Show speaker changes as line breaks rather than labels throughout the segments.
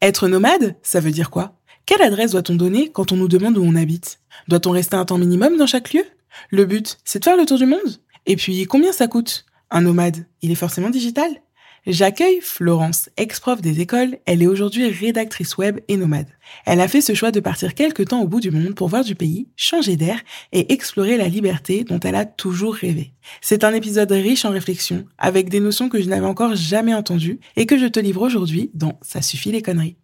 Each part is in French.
Être nomade, ça veut dire quoi? Quelle adresse doit-on donner quand on nous demande où on habite? Doit-on rester un temps minimum dans chaque lieu? Le but, c'est de faire le tour du monde? Et puis, combien ça coûte? Un nomade, il est forcément digital? J'accueille Florence, ex-prof des écoles. Elle est aujourd'hui rédactrice web et nomade. Elle a fait ce choix de partir quelque temps au bout du monde pour voir du pays, changer d'air et explorer la liberté dont elle a toujours rêvé. C'est un épisode riche en réflexion, avec des notions que je n'avais encore jamais entendues et que je te livre aujourd'hui dans Ça suffit les conneries.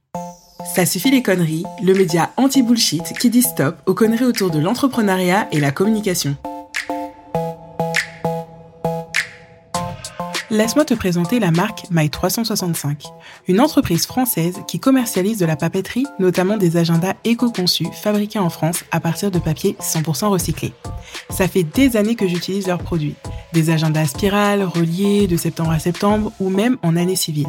Ça suffit les conneries, le média anti-bullshit qui dit stop aux conneries autour de l'entrepreneuriat et la communication. Laisse-moi te présenter la marque My365, une entreprise française qui commercialise de la papeterie, notamment des agendas éco-conçus fabriqués en France à partir de papier 100% recyclé. Ça fait des années que j'utilise leurs produits, des agendas spirales, reliés de septembre à septembre ou même en année civile.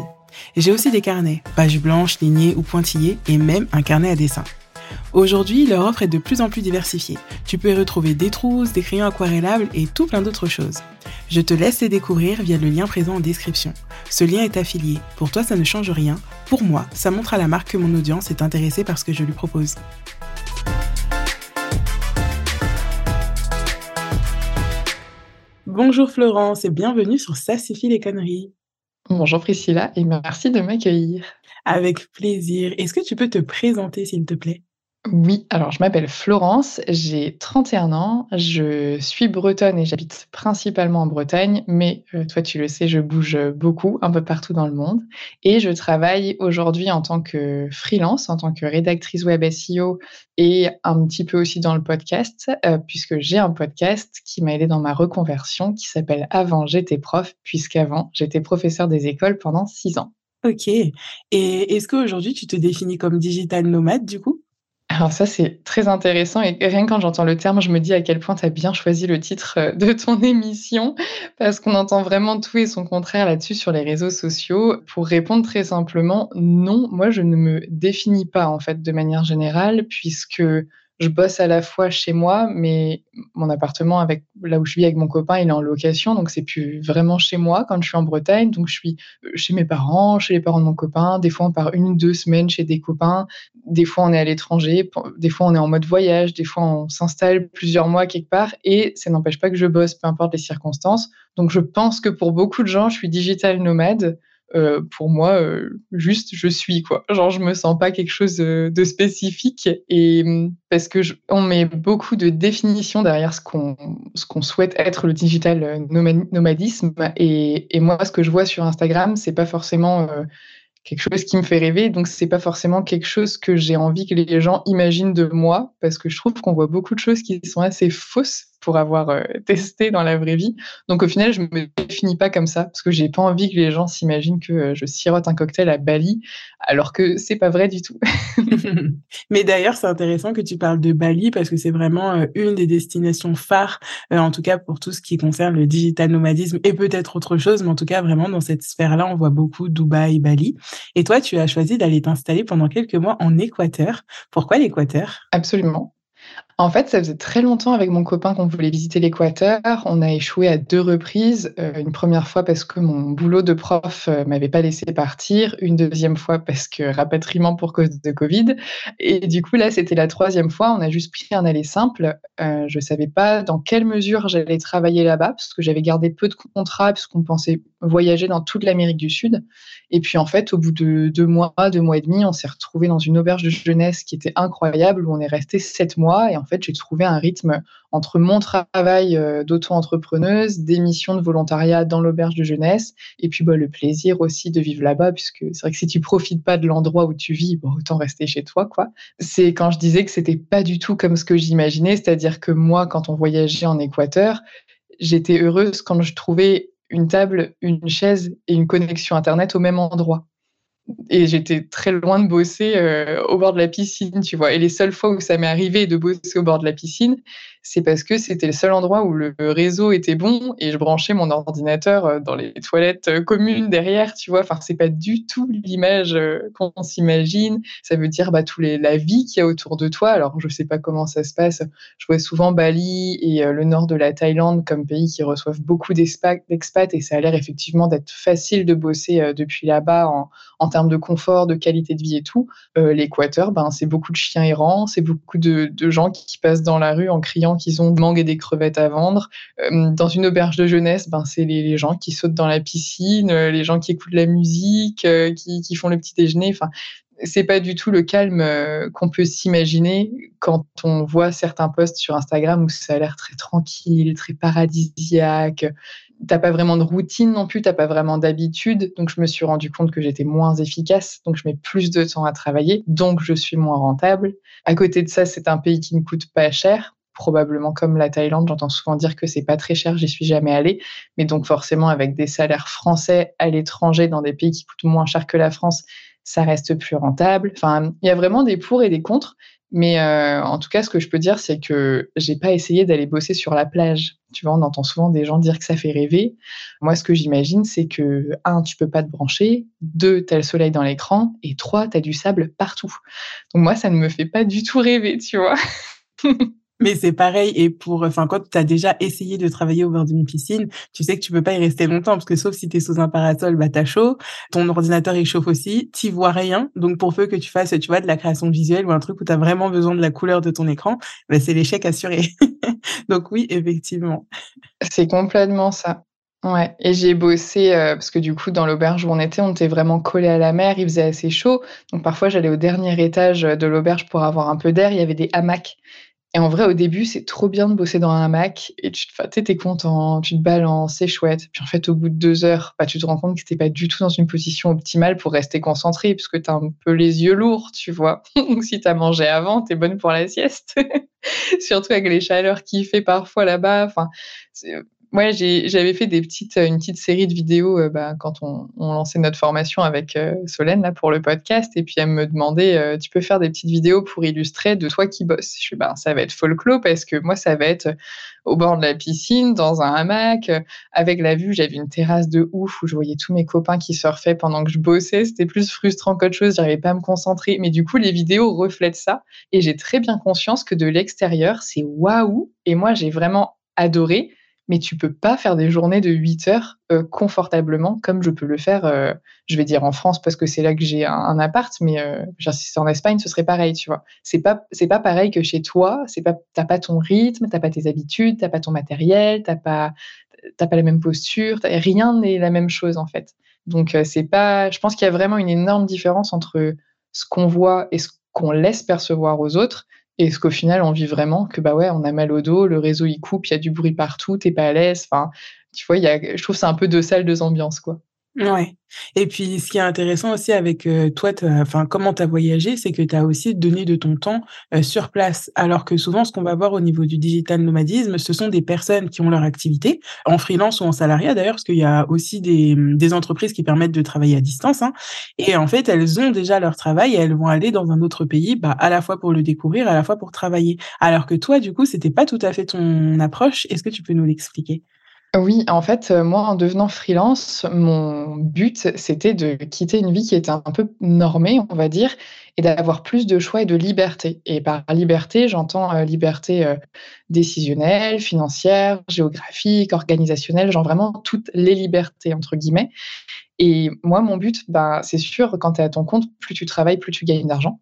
J'ai aussi des carnets, pages blanches, lignées ou pointillées et même un carnet à dessin. Aujourd'hui, leur offre est de plus en plus diversifiée. Tu peux y retrouver des trousses, des crayons aquarellables et tout plein d'autres choses. Je te laisse les découvrir via le lien présent en description. Ce lien est affilié. Pour toi, ça ne change rien. Pour moi, ça montre à la marque que mon audience est intéressée par ce que je lui propose. Bonjour Florence et bienvenue sur Ça suffit les conneries.
Bonjour Priscilla et merci de m'accueillir.
Avec plaisir. Est-ce que tu peux te présenter s'il te plaît?
Oui, alors je m'appelle Florence, j'ai 31 ans, je suis bretonne et j'habite principalement en Bretagne, mais euh, toi tu le sais, je bouge beaucoup un peu partout dans le monde et je travaille aujourd'hui en tant que freelance, en tant que rédactrice web SEO et un petit peu aussi dans le podcast, euh, puisque j'ai un podcast qui m'a aidé dans ma reconversion qui s'appelle Avant j'étais prof, puisqu'avant j'étais professeur des écoles pendant six ans.
Ok. Et est-ce qu'aujourd'hui tu te définis comme digital nomade du coup?
Alors ça, c'est très intéressant et rien quand j'entends le terme, je me dis à quel point tu as bien choisi le titre euh, de ton émission parce qu'on entend vraiment tout et son contraire là-dessus sur les réseaux sociaux. Pour répondre très simplement, non, moi je ne me définis pas en fait de manière générale puisque je bosse à la fois chez moi, mais mon appartement avec là où je vis avec mon copain, il est en location, donc c'est plus vraiment chez moi quand je suis en Bretagne. Donc je suis euh, chez mes parents, chez les parents de mon copain. Des fois on part une ou deux semaines chez des copains. Des fois on est à l'étranger. Des fois on est en mode voyage. Des fois on s'installe plusieurs mois quelque part. Et ça n'empêche pas que je bosse, peu importe les circonstances. Donc je pense que pour beaucoup de gens, je suis digital nomade. Euh, pour moi, euh, juste je suis quoi. Genre je me sens pas quelque chose de, spécifique et mm, parce que on met beaucoup de définitions derrière ce qu'on ce qu'on souhaite être le digital euh, nomadisme et, et, moi ce que je vois sur Instagram c'est pas forcément quelque chose qui me fait rêver. Donc, c'est pas forcément quelque chose que j'ai envie que les gens imaginent de moi, parce que je trouve qu'on voit beaucoup de choses qui sont assez fausses pour avoir euh, testé dans la vraie vie. Donc, au final, je me définis pas comme ça, parce que j'ai pas envie que les gens s'imaginent que euh, je sirote un cocktail à Bali, alors que c'est pas vrai du tout.
Mais d'ailleurs, c'est intéressant que tu parles de Bali, parce que c'est vraiment euh, une des destinations phares, en tout cas pour tout ce qui concerne le digital nomadisme et peut-être autre chose, mais en tout cas, vraiment dans cette sphère-là, on voit beaucoup Dubaï, Bali. Et toi, tu as choisi d'aller t'installer pendant quelques mois en Équateur. Pourquoi l'Équateur?
Absolument. En fait, ça faisait très longtemps avec mon copain qu'on voulait visiter l'Équateur. On a échoué à deux reprises. Euh, une première fois parce que mon boulot de prof euh, m'avait pas laissé partir. Une deuxième fois parce que rapatriement pour cause de Covid. Et du coup, là, c'était la troisième fois. On a juste pris un aller simple. Euh, je savais pas dans quelle mesure j'allais travailler là-bas parce que j'avais gardé peu de contrats puisqu'on pensait voyager dans toute l'Amérique du Sud. Et puis, en fait, au bout de deux mois, deux mois et demi, on s'est retrouvé dans une auberge de jeunesse qui était incroyable où on est resté sept mois. Fait, j'ai trouvé un rythme entre mon travail euh, d'auto-entrepreneuse, des missions de volontariat dans l'auberge de jeunesse, et puis bah, le plaisir aussi de vivre là-bas, puisque c'est vrai que si tu profites pas de l'endroit où tu vis, autant rester chez toi, quoi. C'est quand je disais que c'était pas du tout comme ce que j'imaginais, c'est-à-dire que moi, quand on voyageait en Équateur, j'étais heureuse quand je trouvais une table, une chaise et une connexion Internet au même endroit et j'étais très loin de bosser euh, au bord de la piscine, tu vois. Et les seules fois où ça m'est arrivé de bosser au bord de la piscine, c'est parce que c'était le seul endroit où le réseau était bon et je branchais mon ordinateur euh, dans les toilettes euh, communes derrière, tu vois. Enfin, c'est pas du tout l'image qu'on s'imagine. Ça veut dire bah, les, la vie qu'il y a autour de toi. Alors, je sais pas comment ça se passe. Je vois souvent Bali et le nord de la Thaïlande comme pays qui reçoivent beaucoup d'expats et ça a l'air effectivement d'être facile de bosser depuis là-bas en, en termes de confort, de qualité de vie et tout. L'Équateur, ben, c'est beaucoup de chiens errants, c'est beaucoup de, gens qui, passent dans la rue en criant qu'ils ont de mangue et des crevettes à vendre. Euh, dans une auberge de jeunesse, ben, c'est les, gens qui sautent dans la piscine, euh, les gens qui écoutent la musique, euh, qui, font le petit déjeuner. Enfin, c'est pas du tout le calme qu'on peut s'imaginer quand on voit certains posts sur Instagram où ça a l'air très tranquille, très paradisiaque. T'as pas vraiment de routine non plus, t'as pas vraiment d'habitude. Donc je me suis rendu compte que j'étais moins efficace, donc je mets plus de temps à travailler, donc je suis moins rentable. À côté de ça, c'est un pays qui ne coûte pas cher, probablement comme la Thaïlande. J'entends souvent dire que c'est pas très cher, j'y suis jamais allée. Mais donc forcément, avec des salaires français à l'étranger dans des pays qui coûtent moins cher que la France, ça reste plus rentable. Enfin, il y a vraiment des pour et des contre. Mais euh, en tout cas, ce que je peux dire, c'est que j'ai pas essayé d'aller bosser sur la plage. Tu vois, on entend souvent des gens dire que ça fait rêver. Moi, ce que j'imagine, c'est que un, tu peux pas te brancher, deux, tu as le soleil dans l'écran, et trois, tu as du sable partout. Donc moi, ça ne me fait pas du tout rêver, tu vois.
Mais c'est pareil et pour enfin quand tu as déjà essayé de travailler au bord d'une piscine, tu sais que tu peux pas y rester longtemps parce que sauf si tu es sous un parasol, bah t'as chaud, ton ordinateur il chauffe aussi, tu vois rien. Donc pour peu que tu fasses tu vois de la création visuelle ou un truc où tu as vraiment besoin de la couleur de ton écran, bah, c'est l'échec assuré. Donc oui, effectivement.
C'est complètement ça. Ouais, et j'ai bossé euh, parce que du coup dans l'auberge où on était, on était vraiment collé à la mer, il faisait assez chaud. Donc parfois j'allais au dernier étage de l'auberge pour avoir un peu d'air, il y avait des hamacs et en vrai, au début, c'est trop bien de bosser dans un hamac et tu es content, tu te balances, c'est chouette. Puis en fait, au bout de deux heures, bah, tu te rends compte que tu pas du tout dans une position optimale pour rester concentré parce que tu as un peu les yeux lourds, tu vois. Donc si tu as mangé avant, tu es bonne pour la sieste. Surtout avec les chaleurs qu'il fait parfois là-bas. Enfin, Ouais, j'avais fait des petites, une petite série de vidéos euh, bah, quand on, lançait notre formation avec euh, Solène là, pour le podcast. Et puis elle me demandait euh, Tu peux faire des petites vidéos pour illustrer de toi qui bosses Je suis bah, Ça va être folklore parce que moi, ça va être au bord de la piscine, dans un hamac, avec la vue. J'avais une terrasse de ouf où je voyais tous mes copains qui surfaient pendant que je bossais. C'était plus frustrant qu'autre chose. J'arrivais pas à me concentrer. Mais du coup, les vidéos reflètent ça. Et j'ai très bien conscience que de l'extérieur, c'est waouh. Et moi, j'ai vraiment adoré mais tu peux pas faire des journées de 8 heures euh, confortablement comme je peux le faire, euh, je vais dire en France parce que c'est là que j'ai un, appart, mais euh, si c'est en Espagne, ce serait pareil, tu vois. C'est pas c'est pas pareil que chez toi, c'est pas t'as pas ton rythme, t'as pas tes habitudes, t'as pas ton matériel, t'as pas t'as pas la même posture, rien n'est la même chose en fait. Donc c'est pas, je pense qu'il y a vraiment une énorme différence entre ce qu'on voit et ce qu'on laisse percevoir aux autres et ce qu'au final, on vit vraiment que, bah ouais, on a mal au dos, le réseau il coupe, il y a du bruit partout, t'es pas à l'aise. Enfin, tu vois, y a, je trouve c'est un peu deux salles, deux ambiances, quoi.
Ouais. Et puis, ce qui est intéressant aussi avec euh, toi, enfin, comment tu as voyagé, c'est que tu as aussi donné de ton temps euh, sur place. Alors que souvent, ce qu'on va voir au niveau du digital nomadisme, ce sont des personnes qui ont leur activité, en freelance ou en salariat d'ailleurs, parce qu'il y a aussi des, des, entreprises qui permettent de travailler à distance. Hein, et en fait, elles ont déjà leur travail et elles vont aller dans un autre pays, bah, à la fois pour le découvrir, à la fois pour travailler. Alors que toi, du coup, c'était pas tout à fait ton approche. Est-ce que tu peux nous l'expliquer?
Oui, en fait, euh, moi, en devenant freelance, mon but, c'était de quitter une vie qui était un peu normée, on va dire, et d'avoir plus de choix et de liberté. Et par liberté, j'entends euh, liberté euh, décisionnelle, financière, géographique, organisationnelle, genre vraiment toutes les libertés, entre guillemets. Et moi, mon but, bah, c'est sûr, quand tu es à ton compte, plus tu travailles, plus tu gagnes d'argent.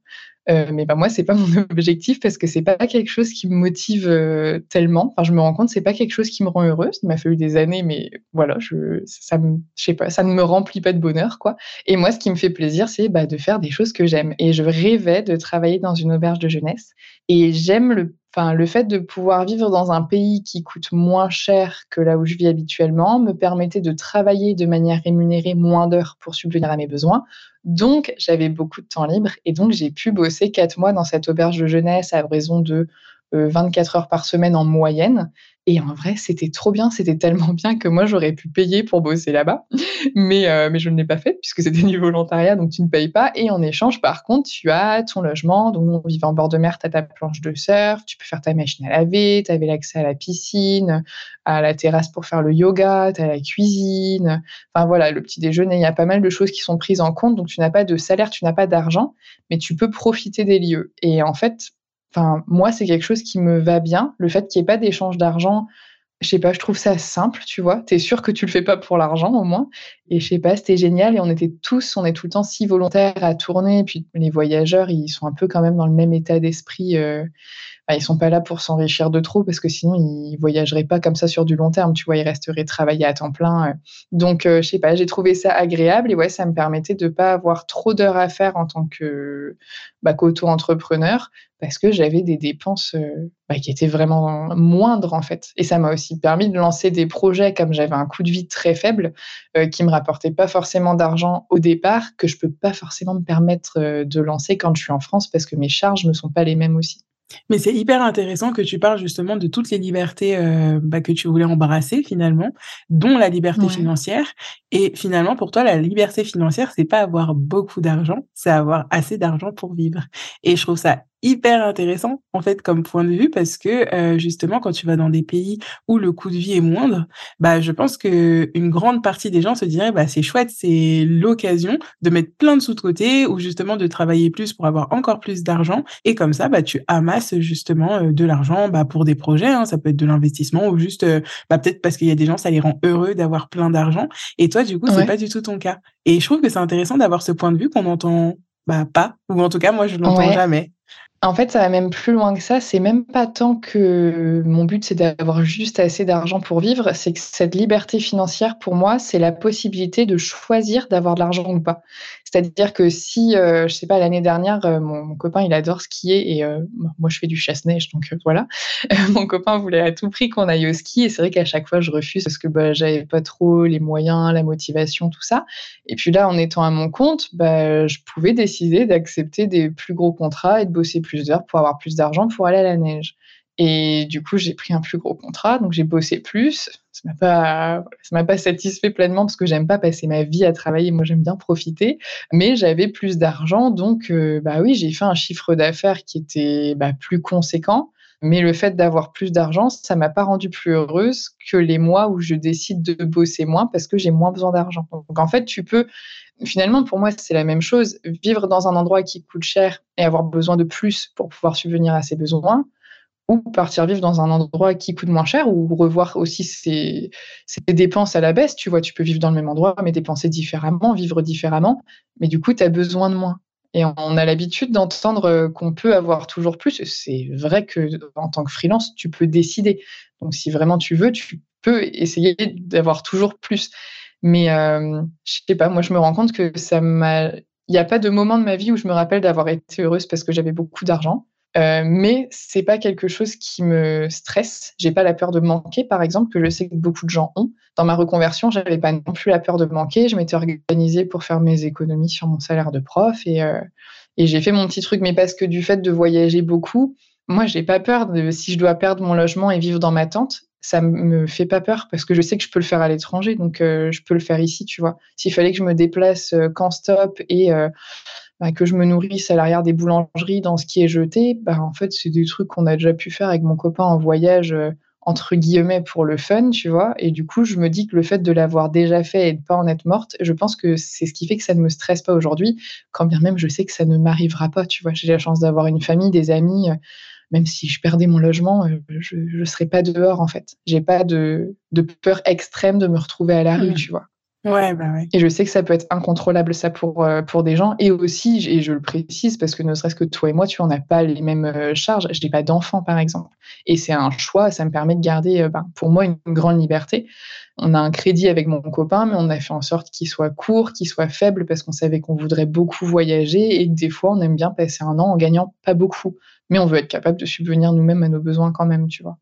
Euh, mais bah, moi, c'est pas mon objectif parce que c'est pas quelque chose qui me motive euh, tellement. Enfin, je me rends compte, c'est pas quelque chose qui me rend heureuse. Il m'a fallu des années, mais voilà, je, ça me, je sais pas, ça ne me remplit pas de bonheur, quoi. Et moi, ce qui me fait plaisir, c'est bah, de faire des choses que j'aime. Et je rêvais de travailler dans une auberge de jeunesse. Et j'aime le Enfin, le fait de pouvoir vivre dans un pays qui coûte moins cher que là où je vis habituellement me permettait de travailler de manière rémunérée moins d'heures pour subvenir à mes besoins. Donc, j'avais beaucoup de temps libre et donc j'ai pu bosser quatre mois dans cette auberge de jeunesse à raison de 24 euh, heures par semaine en moyenne. Et en vrai, c'était trop bien. C'était tellement bien que moi, j'aurais pu payer pour bosser là-bas. Mais, euh, mais je ne l'ai pas fait puisque c'était du volontariat, donc tu ne payes pas. Et en échange, par contre, tu as ton logement. Donc, on vivait en bord de mer, tu as ta planche de surf, tu peux faire ta machine à laver, tu avais l'accès à la piscine, à la terrasse pour faire le yoga, tu as la cuisine. Enfin, voilà, le petit déjeuner. Il y a pas mal de choses qui sont prises en compte. Donc, tu n'as pas de salaire, tu n'as pas d'argent, mais tu peux profiter des lieux. Et en fait, Moi, c'est quelque chose qui me va bien. Le fait qu'il n'y ait pas d'échange d'argent, je sais pas, je trouve ça simple, tu vois. Tu es sûr que tu le fais pas pour l'argent, au moins. Et je sais pas, c'était génial. Et on était tous, on est tout le temps si volontaires à tourner. Et puis, les voyageurs, ils sont un peu quand même dans le même état d'esprit. Euh, bah, ils sont pas là pour s'enrichir de trop parce que sinon ils voyageraient pas comme ça sur du long terme, tu vois, ils resteraient travailler à temps plein. Euh. Donc euh, je sais pas, j'ai trouvé ça agréable et ouais, ça me permettait de pas avoir trop d'heures à faire en tant que bah, qu'auto-entrepreneur parce que j'avais des dépenses euh, bah, qui étaient vraiment moindres en fait. Et ça m'a aussi permis de lancer des projets comme j'avais un coût de vie très faible qui me rapportait pas forcément d'argent au départ que je peux pas forcément me permettre de lancer quand je suis en France parce que mes charges ne sont pas les mêmes aussi.
Mais c'est hyper intéressant que tu parles justement de toutes les libertés euh, bah, que tu voulais embrasser finalement, dont la liberté financière. Et finalement, pour toi, la liberté financière, c'est pas avoir beaucoup d'argent, c'est avoir assez d'argent pour vivre. Et je trouve ça hyper intéressant en fait comme point de vue parce que euh, justement quand tu vas dans des pays où le coût de vie est moindre, bah je pense que une grande partie des gens se diraient bah c'est chouette, c'est l'occasion de mettre plein de sous de côté ou justement de travailler plus pour avoir encore plus d'argent et comme ça bah tu amasses justement euh, de l'argent bah pour des projets, hein, ça peut être de l'investissement ou juste euh, bah peut-être parce qu'il y a des gens ça les rend heureux d'avoir plein d'argent et toi du coup c'est pas du tout ton cas. Et je trouve que c'est intéressant d'avoir ce point de vue qu'on entend bah pas ou en tout cas moi je l'entends jamais.
En fait, ça va même plus loin que ça. C'est même pas tant que mon but, c'est d'avoir juste assez d'argent pour vivre. C'est que cette liberté financière, pour moi, c'est la possibilité de choisir d'avoir de l'argent ou pas. C'est-à-dire que si, euh, je sais pas, l'année dernière, euh, mon, copain, il adore skier et euh, moi, je fais du chasse-neige, donc voilà. mon copain voulait à tout prix qu'on aille au ski et c'est vrai qu'à chaque fois, je refuse parce que bah, j'avais pas trop les moyens, la motivation, tout ça. Et puis là, en étant à mon compte, bah, je pouvais décider d'accepter des plus gros contrats et de bosser plus d'heures pour avoir plus d'argent pour aller à la neige. Et du coup, j'ai pris un plus gros contrat, donc j'ai bossé plus. Ça m'a pas, m'a pas satisfait pleinement parce que j'aime pas passer ma vie à travailler. Moi, j'aime bien profiter, mais j'avais plus d'argent, donc euh, bah oui, j'ai fait un chiffre d'affaires qui était bah, plus conséquent. Mais le fait d'avoir plus d'argent, ça m'a pas rendue plus heureuse que les mois où je décide de bosser moins parce que j'ai moins besoin d'argent. Donc en fait, tu peux finalement, pour moi, c'est la même chose. Vivre dans un endroit qui coûte cher et avoir besoin de plus pour pouvoir subvenir à ses besoins, ou partir vivre dans un endroit qui coûte moins cher ou revoir aussi ses, dépenses à la baisse. Tu vois, tu peux vivre dans le même endroit, mais dépenser différemment, vivre différemment, mais du coup, tu as besoin de moins. Et on a l'habitude d'entendre qu'on peut avoir toujours plus. C'est vrai que en tant que freelance, tu peux décider. Donc, si vraiment tu veux, tu peux essayer d'avoir toujours plus. Mais euh, je sais pas, moi, je me rends compte que ça m'a. Il n'y a pas de moment de ma vie où je me rappelle d'avoir été heureuse parce que j'avais beaucoup d'argent. Euh, mais c'est pas quelque chose qui me stresse. J'ai pas la peur de manquer, par exemple, que je sais que beaucoup de gens ont. Dans ma reconversion, j'avais pas non plus la peur de manquer. Je m'étais organisée pour faire mes économies sur mon salaire de prof et, euh, j'ai fait mon petit truc. Mais parce que du fait de voyager beaucoup, moi, j'ai pas peur de si je dois perdre mon logement et vivre dans ma tente. Ça me fait pas peur parce que je sais que je peux le faire à l'étranger, donc euh, je peux le faire ici, tu vois. S'il fallait que je me déplace qu'en stop et bah, que je me nourrisse à l'arrière des boulangeries dans ce qui est jeté, bah, en fait, c'est des trucs qu'on a déjà pu faire avec mon copain en voyage, euh, entre guillemets, pour le fun, tu vois. Et du coup, je me dis que le fait de l'avoir déjà fait et de pas en être morte, je pense que c'est ce qui fait que ça ne me stresse pas aujourd'hui, quand bien même je sais que ça ne m'arrivera pas, tu vois. J'ai la chance d'avoir une famille, des amis. Euh, même si je perdais mon logement, euh, je ne serais pas dehors, en fait. J'ai pas de, de, peur extrême de me retrouver à la rue, mmh. tu vois.
Ouais, bah ouais.
Et je sais que ça peut être incontrôlable, ça, pour, euh, pour des gens. Et aussi, et je le précise, parce que ne serait-ce que toi et moi, tu n'en as pas les mêmes euh, charges. Je n'ai pas d'enfant, par exemple. Et c'est un choix, ça me permet de garder, euh, ben, pour moi, une, grande liberté. On a un crédit avec mon copain, mais on a fait en sorte qu'il soit court, qu'il soit faible, parce qu'on savait qu'on voudrait beaucoup voyager et que des fois, on aime bien passer un an en gagnant pas beaucoup. Mais on veut être capable de subvenir nous-mêmes à nos besoins quand même, tu vois.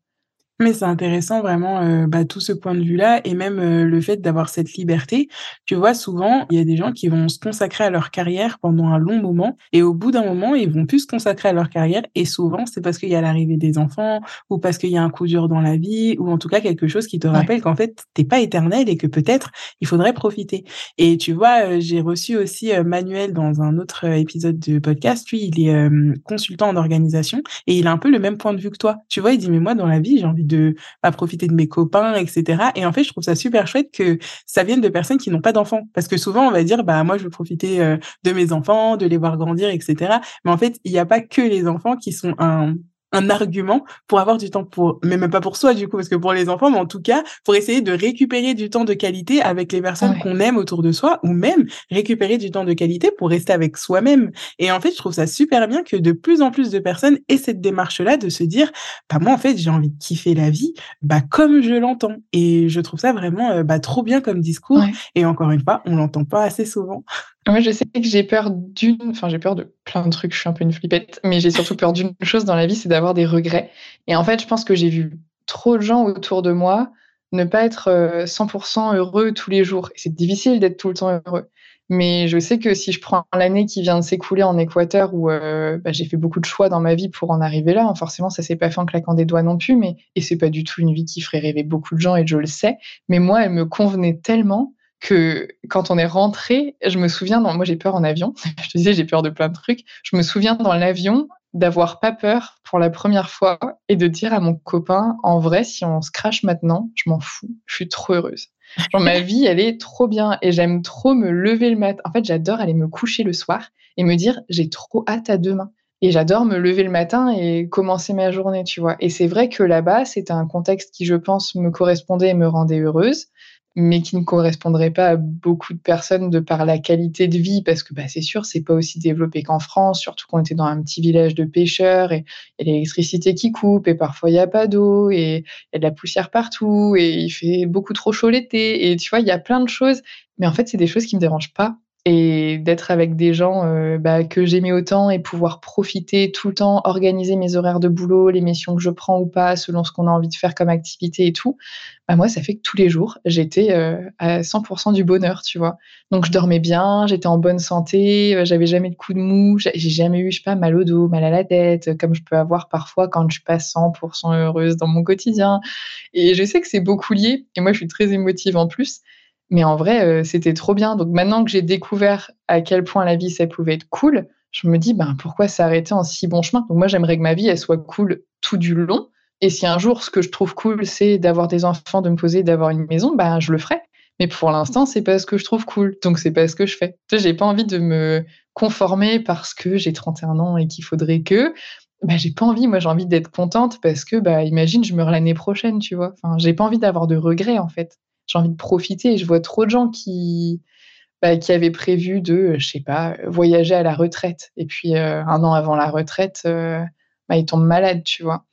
Mais c'est intéressant vraiment, heu, bah, tout ce point de vue-là et même, heu, le fait d'avoir cette liberté. Tu vois, souvent, il y a des gens qui vont se consacrer à leur carrière pendant un long moment et au bout d'un moment, ils vont plus se consacrer à leur carrière et souvent, c'est parce qu'il y a l'arrivée des enfants ou parce qu'il y a un coup dur dans la vie ou en tout cas quelque chose qui te
Ouais.
rappelle qu'en fait, tu pas éternel et que peut-être il faudrait profiter. Et tu vois, heu, j'ai reçu aussi, Manuel dans un autre, épisode de podcast. Lui, il est, consultant en organisation et il a un peu le même point de vue que toi. Tu vois, il dit: «Mais moi, dans la vie, j'ai envie de, bah, profiter de mes copains et cetera» et en fait, je trouve ça super chouette que ça vienne de personnes qui n'ont pas d'enfants. Parce que souvent, on va dire: «Bah, moi, je veux profiter, heu, de mes enfants, de les voir grandir et cetera». Mais en fait, il y a pas que les enfants qui sont un un argument pour avoir du temps pour mais même pas pour soi du coup, parce que pour les enfants, mais en tout cas, pour essayer de récupérer du temps de qualité avec les personnes
Ouais.
qu'on aime autour de soi ou même récupérer du temps de qualité pour rester avec soi-même. Et en fait, je trouve ça super bien que de plus en plus de personnes aient cette démarche-là de se dire: «Bah, moi, en fait, j'ai envie de kiffer la vie, bah, comme je l'entends» et je trouve ça vraiment, heu, bah, trop bien comme discours
Ouais.
et encore une fois, on l'entend pas assez souvent.
Moi, je sais que j'ai peur d'une enfin, j'ai peur de plein de trucs, je suis un peu une flippette, mais j'ai surtout peur d'une chose dans la vie, c'est d'avoir des regrets et en fait, je pense que j'ai vu trop de gens autour de moi ne pas être, heu, 100% heureux tous les jours c'est difficile d'être tout le temps heureux. Mais je sais que si je prends l'année qui vient de s'écouler en Équateur où, heu, bah, j'ai fait beaucoup de choix dans ma vie pour en arriver là, hein, forcément ça s'est pas fait en claquant des doigts non plus, mais et c'est pas du tout une vie qui ferait rêver beaucoup de gens et je le sais, mais moi, elle me convenait tellement que quand on est rentré, je me souviens dans moi j'ai peur en avion, je te disais j'ai peur de plein de trucs. Je me souviens dans l'avion d'avoir pas peur pour la première fois et de dire à mon copain: «En vrai, si on se crache maintenant, je m'en fous, je suis trop heureuse». Genre ma vie, elle est trop bien et j'aime trop me lever le matin. En fait, j'adore aller me coucher le soir et me dire: «J'ai trop hâte à demain» et j'adore me lever le matin et commencer ma journée, tu vois? Et c'est vrai que là-bas, c'était un contexte qui, je pense, me correspondait et me rendait heureuse mais qui ne correspondrait pas à beaucoup de personnes de par la qualité de vie parce que, bah, c'est sûr, c'est pas aussi développé qu'en France, surtout qu'on était dans un petit village de pêcheurs et il y a l'électricité qui coupe et parfois il y a pas d'eau et il y a de la poussière partout et il fait beaucoup trop chaud l'été et tu vois, il y a plein de choses, mais en fait, c'est des choses qui me dérangent pas et d'être avec des gens, heu, bah, que j'aimais autant et pouvoir profiter tout le temps, organiser mes horaires de boulot, les missions que je prends ou pas selon ce qu'on a envie de faire comme activité et tout, bah, moi, ça fait que tous les jours, j'étais, heu, à 100% du bonheur, tu vois? Donc je dormais bien, j'étais en bonne santé, heu, j'avais jamais de coups de mou, j'ai jamais eu, je sais pas, mal au dos, mal à la tête, comme je peux avoir parfois quand je suis pas 100% heureuse dans mon quotidien et je sais que c'est beaucoup lié et moi, je suis très émotive en plus, mais en vrai, heu, c'était trop bien. Donc maintenant que j'ai découvert à quel point la vie, ça pouvait être cool, je me dis: «Ben, pourquoi s'arrêter en si bon chemin?» donc moi, j'aimerais que ma vie, elle soit cool tout du long et si un jour, ce que je trouve cool, c'est d'avoir des enfants, de me poser, d'avoir une maison, bah, je le ferai. Mais pour l'instant, c'est pas ce que je trouve cool, donc c'est pas ce que je fais. J'ai pas envie de me conformer parce que j'ai 31 ans et qu'il faudrait que. Bah, j'ai pas envie, moi j'ai envie d'être contente parce que, bah, imagine, je meurs l'année prochaine, tu vois? Enfin, j'ai pas envie d'avoir de regrets, en fait. J'ai envie de profiter et je vois trop de gens qui, bah, qui avaient prévu de, je sais pas, voyager à la retraite et puis, heu, 1 an avant la retraite, heu, bah, ils tombent malades, tu vois?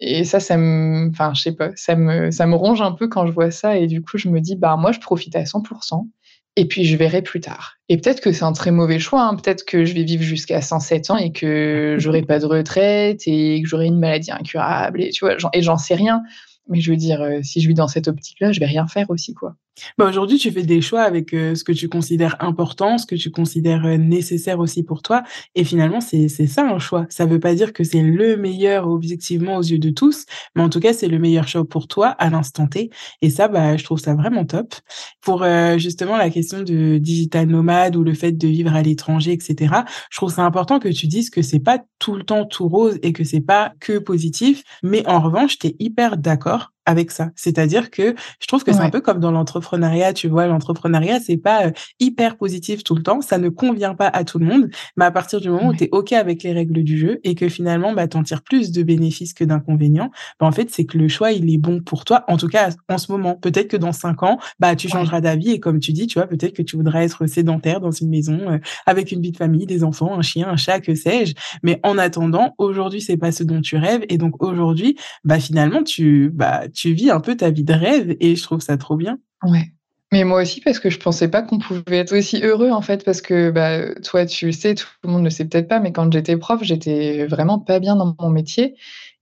Et ça, ça me enfin, je sais pas, ça me ça me ronge un peu quand je vois ça et du coup, je me dis: «Bah, moi, je profite à 100% et puis je verrai plus tard» et peut-être que c'est un très mauvais choix, hein. Peut-être que je vais vivre jusqu'à 107 ans et que j'aurai pas de retraite et que j'aurai une maladie incurable et tu vois? Et j'en sais rien. Mais je veux dire, heu, si je vis dans cette optique-là, je vais rien faire aussi, quoi.
Bah, aujourd'hui, tu fais des choix avec, heu, ce que tu considères important, ce que tu considères, heu, nécessaire aussi pour toi et finalement, c'est ça un choix. Ça veut pas dire que c'est le meilleur objectivement aux yeux de tous, mais en tout cas, c'est le meilleur choix pour toi à l'instant T et ça, bah, je trouve ça vraiment top. Pour, heu, justement la question de digital nomade ou le fait de vivre à l'étranger et cetera, je trouve ça important que tu dises que c'est pas tout le temps tout rose et que c'est pas que positif, mais en revanche, tu es hyper d'accord avec ça. C'est-à-dire que je trouve que c'est un peu comme dans l'entrepreneuriat, tu vois? L'entrepreneuriat, c'est pas, hyper positif tout le temps, ça ne convient pas à tout le monde, mais à partir du moment où tu es OK avec les règles du jeu et que finalement, bah, tu en tires plus de bénéfices que d'inconvénients, bah, en fait, c'est que le choix, il est bon pour toi, en tout cas en ce moment. Peut-être que dans 5 ans, bah, tu changeras d'avis et comme tu dis, tu vois, peut-être que tu voudras être sédentaire dans une maison, avec une vie de famille, des enfants, un chien, un chat, que sais-je. Mais en attendant, aujourd'hui, c'est pas ce dont tu rêves et donc aujourd'hui, bah, finalement, tu bah, tu vis un peu ta vie de rêve et je trouve ça trop bien.
ouais. Mais moi aussi parce que je pensais pas qu'on pouvait être aussi heureux, en fait, parce que, bah, toi, tu le sais, tout le monde ne sait peut-être pas, mais quand j'étais prof, j'étais vraiment pas bien dans mon métier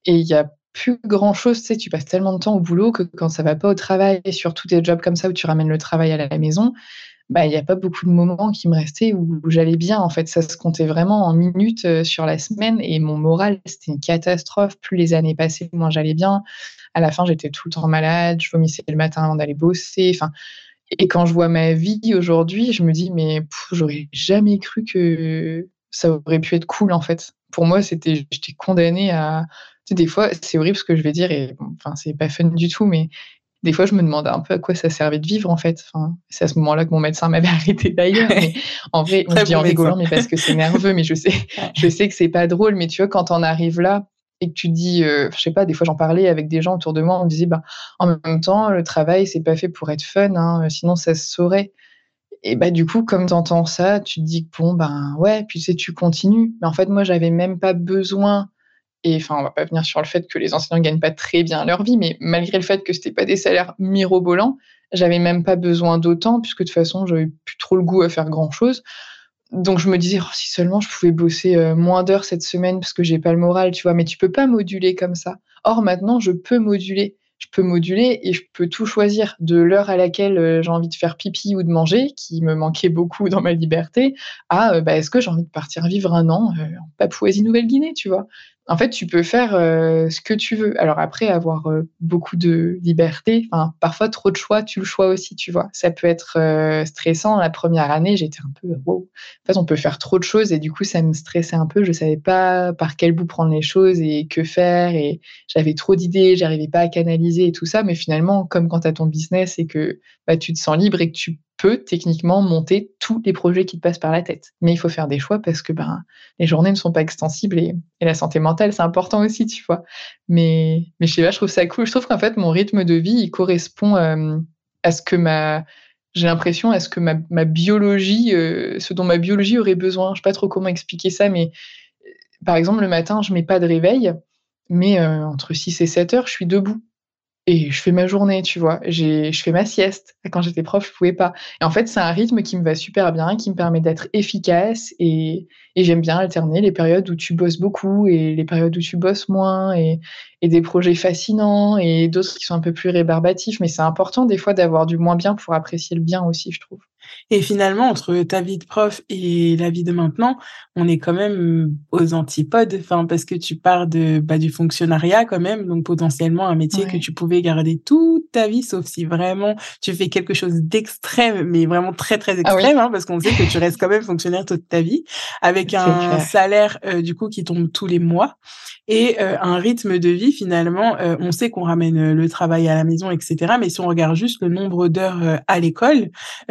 et il y a plus grand chose. Tu sais, tu passes tellement de temps au boulot que quand ça va pas au travail, et surtout des jobs comme ça où tu ramènes le travail à la maison, bah, il n'y a pas beaucoup de moments qui me restaient où, j'allais bien. En fait, ça se comptait vraiment en minutes euh, sur la semaine et mon moral, c'était une catastrophe. Plus les années passaient, moins j'allais bien. À la fin, j'étais tout le temps malade, je vomissais le matin avant d'aller bosser. Et quand je vois ma vie aujourd'hui, je me dis, mais j'aurais jamais cru que ça aurait pu être cool, en fait. Pour moi, c'était, j'étais condamnée à. Tu sais, des fois, c'est horrible ce que je vais dire, et enfin, c'est pas fun du tout, mais des fois, je me demandais un peu à quoi ça servait de vivre, en fait. Enfin, c'est à ce moment-là que mon médecin m'avait arrêté d'ailleurs. Mais en vrai, on dis en rigolant, mais parce que c'est nerveux, mais je sais, je sais que c'est pas drôle. Mais tu vois, quand on arrive là et que tu dis, euh, je sais pas, des fois j'en parlais avec des gens autour de moi, on me disait, bah, en même temps, le travail, c'est pas fait pour être fun, hein, sinon ça se saurait. Et bah, du coup, comme tu entends ça, tu te dis que bon, ben ouais, puis tu sais, tu continues. Mais en fait, moi, j'avais même pas besoin et enfin, on va pas venir sur le fait que les enseignants gagnent pas très bien leur vie, mais malgré le fait que c'était pas des salaires mirobolants, j'avais même pas besoin d'autant, puisque de toute façon, j'avais plus trop le goût à faire grand chose. Donc je me disais, oh, si seulement je pouvais bosser euh, moins d'heures cette semaine parce que j'ai pas le moral, tu vois, mais tu peux pas moduler comme ça. Or maintenant, je peux moduler. Je peux moduler et je peux tout choisir de l'heure à laquelle euh, j'ai envie de faire pipi ou de manger, qui me manquait beaucoup dans ma liberté, à euh, bah, est-ce que j'ai envie de partir vivre un an en Papouasie-Nouvelle-Guinée, tu vois en fait, tu peux faire euh, ce que tu veux. Alors après, avoir euh, beaucoup de liberté, parfois trop de choix, tu le choix aussi, tu vois. Ça peut être euh, stressant. La première année, j'étais un peu, wow. En fait, on peut faire trop de choses et du coup, ça me stressait un peu. Je savais pas par quel bout prendre les choses et que faire et j'avais trop d'idées, j'arrivais pas à canaliser et tout ça. Mais finalement, comme quand tu as ton business et que bah, tu te sens libre et que tu peux techniquement monter tous les projets qui te passent par la tête. Mais il faut faire des choix parce que ben, les journées ne sont pas extensibles et, la santé mentale, c'est important aussi, tu vois. Mais, mais je sais je trouve ça cool. Je trouve qu'en fait, mon rythme de vie, il correspond euh, à ce que ma. J'ai l'impression à ce que ma, biologie, euh, ce dont ma biologie aurait besoin. Je sais pas trop comment expliquer ça, mais euh, par exemple, le matin, je mets pas de réveil, mais entre 6 et 7 heures, je suis debout et je fais ma journée, tu vois. J'ai, je fais ma sieste. Quand j'étais prof, je pouvais pas. Et en fait, c'est un rythme qui me va super bien, qui me permet d'être efficace et, et j'aime bien alterner les périodes où tu bosses beaucoup et les périodes où tu bosses moins et, et des projets fascinants et d'autres qui sont un peu plus rébarbatifs. Mais c'est important des fois d'avoir du moins bien pour apprécier le bien aussi, je trouve.
Et finalement, entre ta vie de prof et la vie de maintenant, on est quand même aux antipodes, enfin, parce que tu pars de, bah, du fonctionnariat quand même, donc potentiellement un métier que tu pouvais garder toute ta vie, sauf si vraiment tu fais quelque chose d'extrême, mais vraiment très, très ah extrême, hein, parce qu'on sait que tu restes quand même fonctionnaire toute ta vie, avec un salaire, euh, du coup, qui tombe tous les mois et euh, un rythme de vie, finalement, euh, on sait qu'on ramène le travail à la maison, etc. Mais si on regarde juste le nombre d'heures à l'école,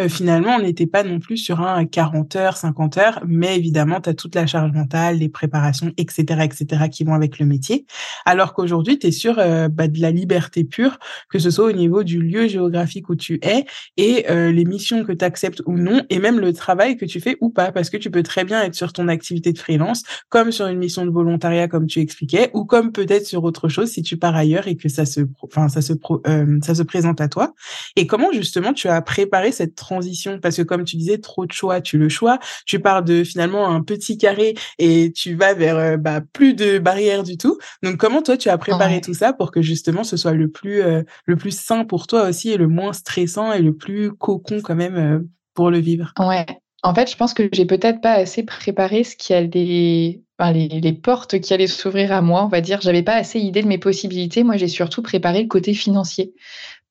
finalement, on n'était pas non plus sur un 40 heures, 50 heures, mais évidemment, tu as toute la charge mentale, les préparations, etc., etc., qui vont avec le métier. Alors qu'aujourd'hui, tu es sur euh, bah, de la liberté pure, que ce soit au niveau du lieu géographique où tu es et euh, les missions que tu acceptes ou non, et même le travail que tu fais ou pas, parce que tu peux très bien être sur ton activité de freelance, comme sur une mission de volontariat, comme tu expliquais, ou comme peut-être sur autre chose si tu pars ailleurs et que ça se, ça se, euh, ça se présente à toi. Et comment justement tu as préparé cette transition parce que comme tu disais, trop de choix, tu le choix. Tu pars de finalement un petit carré et tu vas vers euh, bah, plus de barrières du tout. Donc comment toi tu as préparé tout ça pour que justement ce soit le plus euh, le plus sain pour toi aussi et le moins stressant et le plus cocon quand même euh, pour le vivre?
Ouais. En fait, je pense que j'ai peut-être pas assez préparé ce qui allait Enfin, les, les, portes qui allaient s'ouvrir à moi, on va dire. J'avais pas assez idée de mes possibilités. Moi, j'ai surtout préparé le côté financier.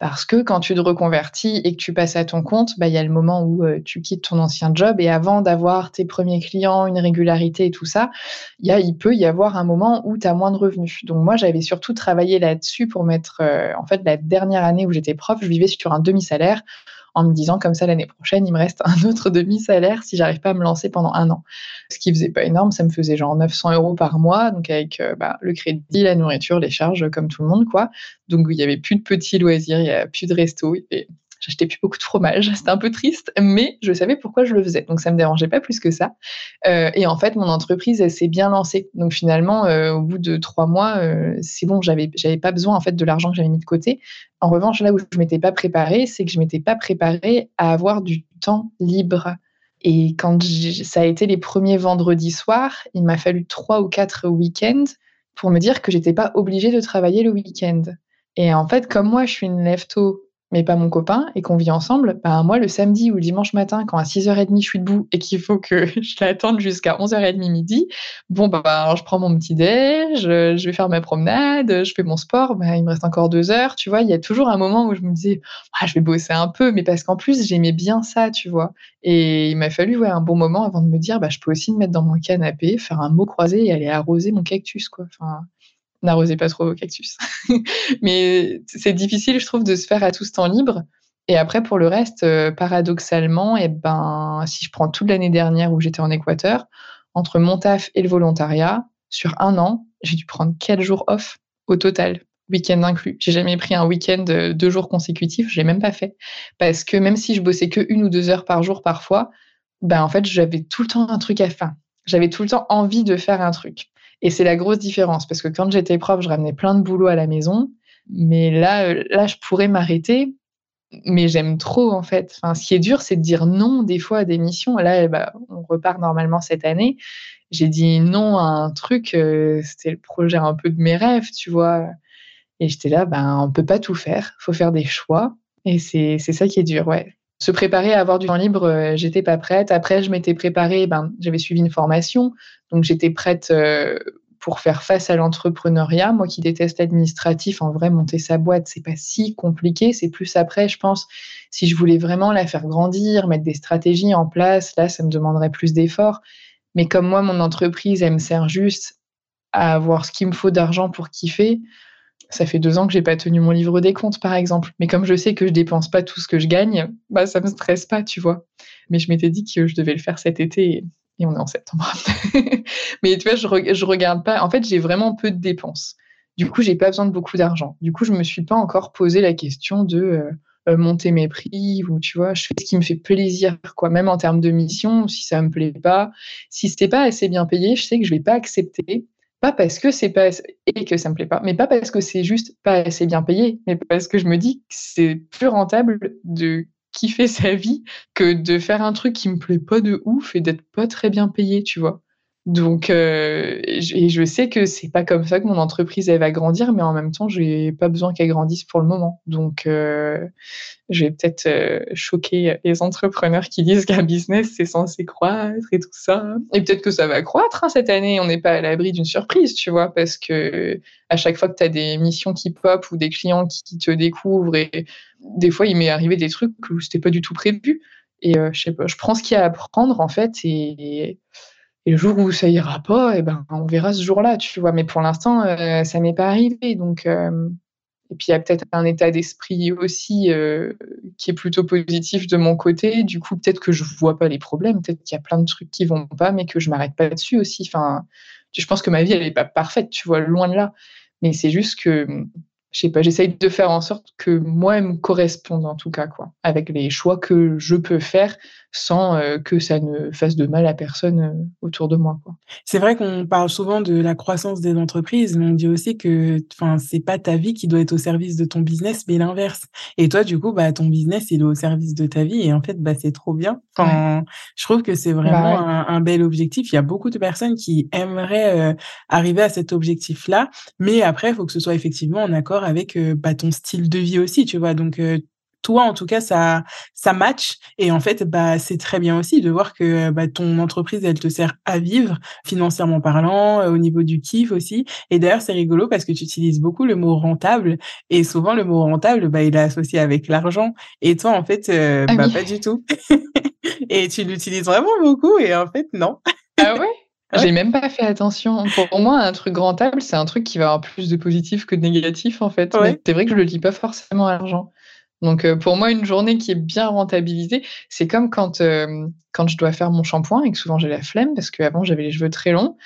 Parce que quand tu te reconvertis et que tu passes à ton compte, bah, il y a le moment où euh, tu quittes ton ancien job et avant d'avoir tes premiers clients, une régularité et tout ça, y a, il peut y avoir un moment où tu as moins de revenus. Donc moi, j'avais surtout travaillé là-dessus pour mettre, euh, en fait, la dernière année où j'étais prof, je vivais sur un demi-salaire en me disant comme ça l'année prochaine, il me reste un autre demi-salaire si j'arrive pas à me lancer pendant un an. Ce qui faisait pas énorme, ça me faisait genre 900 euros par mois, donc avec euh, bah, le crédit, la nourriture, les charges comme tout le monde quoi. Donc il y avait plus de petits loisirs, il y a plus de resto J'achetais plus beaucoup de fromage, c'était un peu triste, mais je savais pourquoi je le faisais, donc ça me dérangeait pas plus que ça. Euh, et en fait, mon entreprise, s'est bien lancée. Donc finalement, euh, au bout de trois mois, euh, c'est bon, j'avais j'avais pas besoin en fait de l'argent que j'avais mis de côté. En revanche, là où je m'étais pas préparée, c'est que je m'étais pas préparée à avoir du temps libre. Et quand ça a été les premiers vendredis soirs, il m'a fallu trois ou quatre week-ends pour me dire que j'étais pas obligée de travailler le week-end. Et en fait, comme moi, je suis une lève tôt mais pas mon copain, et qu'on vit ensemble, bah, moi, le samedi ou le dimanche matin, quand à 6h30 je suis debout et qu'il faut que je l'attende jusqu'à 11h30 midi, bon, bah, je prends mon petit déj, je vais faire ma promenade, je fais mon sport, bah, il me reste encore deux heures, tu vois. Il y a toujours un moment où je me disais, ah, je vais bosser un peu, mais parce qu'en plus, j'aimais bien ça, tu vois. Et il m'a fallu ouais, un bon moment avant de me dire, bah, je peux aussi me mettre dans mon canapé, faire un mot croisé et aller arroser mon cactus, quoi. N'arrosez pas trop vos cactus. Mais c'est difficile, je trouve, de se faire à tout ce temps libre. Et après, pour le reste, euh, paradoxalement, eh ben, si je prends toute l'année dernière où j'étais en Équateur, entre mon taf et le volontariat, sur un an, j'ai dû prendre quatre jours off au total, week-end inclus. J'ai jamais pris un week-end deux jours consécutifs, je l'ai même pas fait. Parce que même si je bossais que une ou deux heures par jour parfois, ben en fait, j'avais tout le temps un truc à faire. J'avais tout le temps envie de faire un truc. Et c'est la grosse différence parce que quand j'étais prof, je ramenais plein de boulot à la maison. Mais là, euh, là, je pourrais m'arrêter. Mais j'aime trop, en fait. Enfin, ce qui est dur, c'est de dire non des fois à des missions. Là, bah, on repart normalement cette année. J'ai dit non à un truc. Euh, c'était le projet un peu de mes rêves, tu vois. Et j'étais là, ben, on peut pas tout faire. faut faire des choix. Et c'est ça qui est dur, ouais se préparer à avoir du temps libre, euh, j'étais pas prête. Après, je m'étais préparée, ben, j'avais suivi une formation, donc j'étais prête euh, pour faire face à l'entrepreneuriat. Moi qui déteste l'administratif, en vrai, monter sa boîte, c'est pas si compliqué. C'est plus après, je pense, si je voulais vraiment la faire grandir, mettre des stratégies en place, là, ça me demanderait plus d'efforts. Mais comme moi, mon entreprise, elle me sert juste à avoir ce qu'il me faut d'argent pour kiffer ça fait deux ans que j'ai pas tenu mon livre des comptes, par exemple. Mais comme je sais que je dépense pas tout ce que je gagne, bah ça me stresse pas, tu vois. Mais je m'étais dit que je devais le faire cet été et, on est en septembre. Mais tu vois, je, je regarde pas. En fait, j'ai vraiment peu de dépenses. Du coup, j'ai pas besoin de beaucoup d'argent. Du coup, je me suis pas encore posé la question de euh, euh, monter mes prix ou tu vois, je fais ce qui me fait plaisir, quoi. Même en termes de mission, si ça me plaît pas, si c'était pas assez bien payé, je sais que je vais pas accepter pas parce que c'est pas et que ça me plaît pas, mais pas parce que c'est juste pas assez bien payé, mais parce que je me dis que c'est plus rentable de kiffer sa vie que de faire un truc qui me plaît pas de ouf et d'être pas très bien payé, tu vois. Donc, euh, et je sais que c'est pas comme ça que mon entreprise elle va grandir, mais en même temps, j'ai pas besoin qu'elle grandisse pour le moment. Donc, euh, je vais peut-être euh, choquer les entrepreneurs qui disent qu'un business c'est censé croître et tout ça. Et peut-être que ça va croître hein, cette année. On n'est pas à l'abri d'une surprise, tu vois, parce que à chaque fois que tu as des missions qui pop ou des clients qui, te découvrent, et des fois il m'est arrivé des trucs où c'était pas du tout prévu. Et je sais pas, je prends ce qu'il y a à apprendre en fait et le jour où ça ira pas, eh ben, on verra ce jour-là, tu vois. Mais pour l'instant, euh, ça m'est pas arrivé. Donc, euh, et puis il y a peut-être un état d'esprit aussi euh, qui est plutôt positif de mon côté. Du coup, peut-être que je vois pas les problèmes. Peut-être qu'il y a plein de trucs qui vont pas, mais que je m'arrête pas dessus aussi. Enfin, je pense que ma vie elle est pas parfaite, tu vois, loin de là. Mais c'est juste que je sais pas, j'essaye de faire en sorte que moi, elle me corresponde en tout cas, quoi, avec les choix que je peux faire sans euh, que ça ne fasse de mal à personne euh, autour de moi.
C'est vrai qu'on parle souvent de la croissance des entreprises, mais on dit aussi que, enfin, c'est pas ta vie qui doit être au service de ton business, mais l'inverse. Et toi, du coup, bah, ton business, il est au service de ta vie, et en fait, bah, c'est trop bien. Enfin, Je trouve que c'est vraiment bah un, bel objectif. Il y a beaucoup de personnes qui aimeraient euh, arriver à cet objectif-là, mais après, il faut que ce soit effectivement en accord avec bah, ton style de vie aussi, tu vois? Donc, toi, en tout cas, ça, ça match. Et en fait, bah, c'est très bien aussi de voir que bah, ton entreprise, elle te sert à vivre, financièrement parlant, euh, au niveau du kiff aussi. Et d'ailleurs, c'est rigolo parce que tu utilises beaucoup le mot rentable. Et souvent, le mot rentable, bah, il est associé avec l'argent. Et toi, en fait, euh, ah bah, pas du tout. et tu l'utilises vraiment beaucoup. Et en fait, non.
Ouais J'ai même pas fait attention. Pour moi, un truc rentable, c'est un truc qui va avoir plus de positif que de négatif, en fait. C'est vrai que je le dis pas forcément à l'argent. Donc euh, pour moi, une journée qui est bien rentabilisée, c'est comme quand, euh, quand je dois faire mon shampoing et que souvent j'ai la flemme parce qu'avant j'avais les cheveux très longs.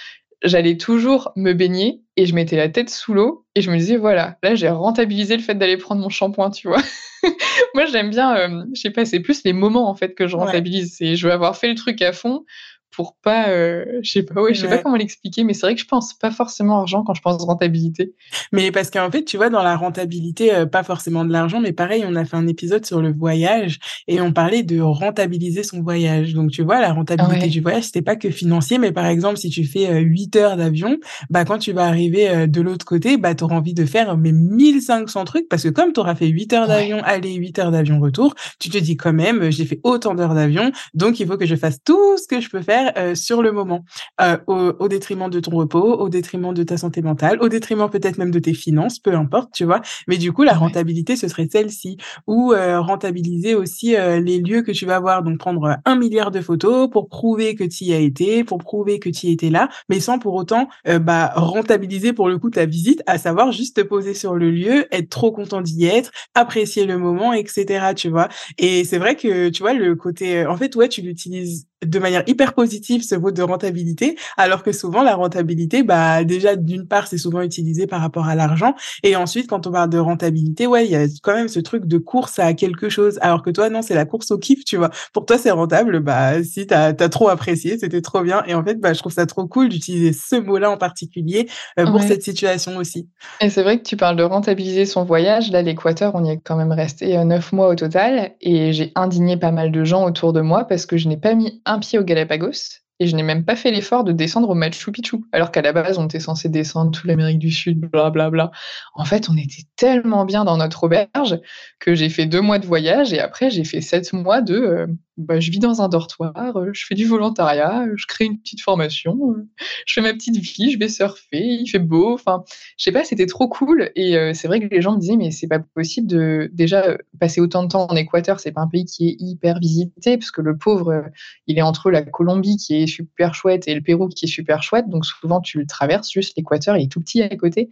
J'allais toujours me baigner et je mettais la tête sous l'eau et je me disais voilà, là j'ai rentabilisé le fait d'aller prendre mon shampoing, tu vois. moi j'aime bien, euh, je sais pas, c'est plus les moments en fait que je rentabilise. Et je veux avoir fait le truc à fond pour pas, euh, je sais pas, ouais, je sais pas comment l'expliquer, mais c'est vrai que je pense pas forcément argent quand je pense rentabilité.
Mais parce qu'en fait, tu vois, dans la rentabilité, euh, pas forcément de l'argent, mais pareil, on a fait un épisode sur le voyage et on parlait de rentabiliser son voyage. Donc, tu vois, la rentabilité du voyage, c'était pas que financier, mais par exemple, si tu fais 8 euh, heures d'avion, bah, quand tu vas arriver de l'autre côté, bah, tu auras envie de faire mais 1500 trucs parce que comme tu auras fait 8 heures d'avion aller, 8 heures d'avion retour, tu te dis quand même, j'ai fait autant d'heures d'avion, donc il faut que je fasse tout ce que je peux faire euh, sur le moment, euh, au, détriment de ton repos, au détriment de ta santé mentale, au détriment peut-être même de tes finances, peu importe, tu vois. Mais du coup, la rentabilité, ce serait celle-ci, ou euh, rentabiliser aussi les lieux que tu vas voir, donc prendre un milliard de photos pour prouver que tu y as été, pour prouver que tu y étais là, mais sans pour autant bah, rentabiliser pour le coup ta visite, à savoir juste te poser sur le lieu, être trop content d'y être, apprécier le moment, etc. Tu vois. Et c'est vrai que tu vois le côté, en fait, ouais, tu l'utilises de manière hyper positive ce mot de rentabilité, alors que souvent la rentabilité, bah déjà d'une part c'est souvent utilisé par rapport à l'argent, et ensuite quand on parle de rentabilité, ouais il y a quand même ce truc de course à quelque chose, alors que toi non c'est la course au kiff, tu vois. Pour toi c'est rentable, bah si t'as as trop apprécié, c'était trop bien, et en fait bah je trouve ça trop cool d'utiliser ce mot-là en particulier euh, pour cette situation aussi.
Et c'est vrai que tu parles de rentabiliser son voyage, là l'Équateur on y est quand même resté euh, neuf mois au total, et j'ai indigné pas mal de gens autour de moi parce que je n'ai pas mis un pied au Galapagos et je n'ai même pas fait l'effort de descendre au Machu Picchu, alors qu'à la base, on était censé descendre toute l'Amérique du Sud, blablabla. Bla bla. En fait, on était tellement bien dans notre auberge que j'ai fait deux mois de voyage et après, j'ai fait sept mois de euh, bah, je vis dans un dortoir, euh, je fais du volontariat, je crée une petite formation, euh, je fais ma petite vie, je vais surfer, il fait beau. Enfin, je sais pas, c'était trop cool. Et c'est vrai que les gens me disaient, mais c'est pas possible de déjà passer autant de temps en Équateur. C'est pas un pays qui est hyper visité, parce que le pauvre, il est entre la Colombie qui est super chouette et le Pérou qui est super chouette. Donc souvent, tu le traverses juste l'Équateur, il est tout petit à côté.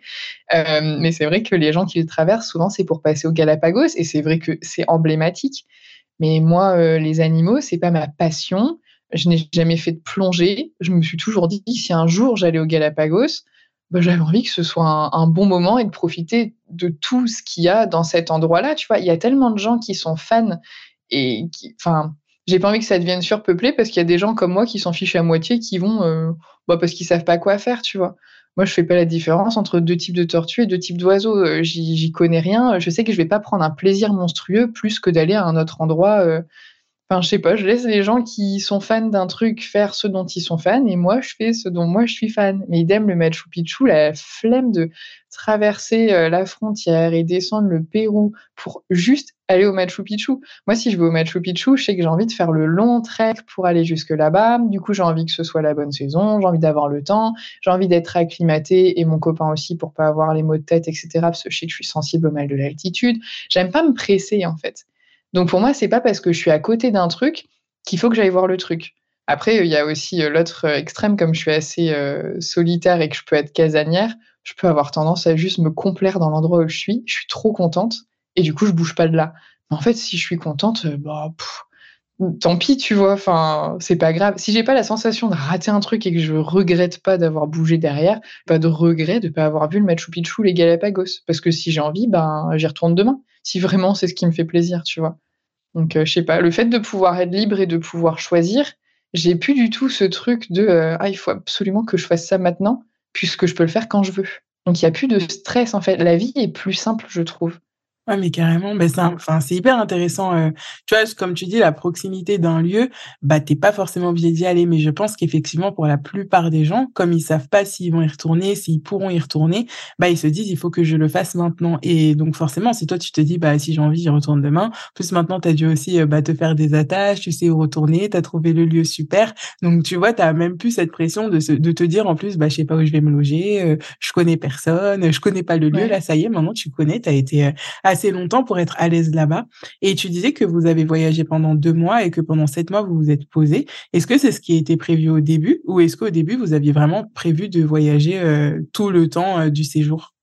mais c'est vrai que les gens qui le traversent, souvent, c'est pour passer au Galapagos. Et c'est vrai que c'est emblématique. Mais moi, euh, les animaux, c'est pas ma passion. Je n'ai jamais fait de plongée. Je me suis toujours dit, si un jour j'allais au Galapagos, bah, j'avais envie que ce soit un, bon moment et de profiter de tout ce qu'il y a dans cet endroit-là. Tu vois, il y a tellement de gens qui sont fans et qui, enfin, j'ai pas envie que ça devienne surpeuplé parce qu'il y a des gens comme moi qui s'en fichent à moitié, qui vont, euh, bah, parce qu'ils savent pas quoi faire, tu vois. Moi, je fais pas la différence entre deux types de tortues et deux types d'oiseaux. Euh, j'y connais rien. Je sais que je vais pas prendre un plaisir monstrueux plus que d'aller à un autre endroit. Euh. Enfin, je sais pas, je laisse les gens qui sont fans d'un truc faire ce dont ils sont fans et moi, je fais ce dont moi je suis fan. Mais idem, le Machu Picchu, la flemme de traverser euh, la frontière et descendre le Pérou pour juste aller au Machu Picchu. Moi, si je vais au Machu Picchu, je sais que j'ai envie de faire le long trek pour aller jusque là-bas. Du coup, j'ai envie que ce soit la bonne saison, j'ai envie d'avoir le temps, j'ai envie d'être acclimaté et mon copain aussi pour pas avoir les maux de tête, etc. Parce que je sais que je suis sensible au mal de l'altitude. J'aime pas me presser, en fait. Donc, pour moi, c'est pas parce que je suis à côté d'un truc qu'il faut que j'aille voir le truc. Après, il y a aussi euh, l'autre extrême, comme je suis assez euh, solitaire et que je peux être casanière, je peux avoir tendance à juste me complaire dans l'endroit où je suis. Je suis trop contente et du coup, je bouge pas de là. Mais en fait, si je suis contente, euh, bah, tant pis, tu vois. Enfin, c'est pas grave. Si j'ai pas la sensation de rater un truc et que je regrette pas d'avoir bougé derrière, pas de regret de pas avoir vu le Machu Picchu, les Galapagos. Parce que si j'ai envie, ben, j'y retourne demain. Si vraiment c'est ce qui me fait plaisir, tu vois. Donc, euh, je sais pas. Le fait de pouvoir être libre et de pouvoir choisir, j'ai plus du tout ce truc de euh, ah, il faut absolument que je fasse ça maintenant, puisque je peux le faire quand je veux. Donc, il y a plus de stress en fait. La vie est plus simple, je trouve.
Ouais, mais carrément, ben c'est enfin, c'est hyper intéressant. Euh, tu vois, comme tu dis, la proximité d'un lieu, bah, t'es pas forcément obligé d'y aller. Mais je pense qu'effectivement, pour la plupart des gens, comme ils savent pas s'ils vont y retourner, s'ils pourront y retourner, bah, ils se disent, il faut que je le fasse maintenant. Et donc, forcément, si toi, tu te dis, bah, si j'ai envie, j'y retourne demain. plus, maintenant, tu as dû aussi, euh, bah, te faire des attaches, tu sais où retourner, tu as trouvé le lieu super. Donc, tu vois, tu as même plus cette pression de, se, de te dire, en plus, bah, je sais pas où je vais me loger, euh, je connais personne, je connais pas le lieu. Là, ça y est, maintenant, tu connais, tu as été assez longtemps pour être à l'aise là-bas. Et tu disais que vous avez voyagé pendant deux mois et que pendant sept mois, vous vous êtes posé. Est-ce que c'est ce qui été prévu au début ou est-ce qu'au début, vous aviez vraiment prévu de voyager euh, tout le temps euh, du séjour?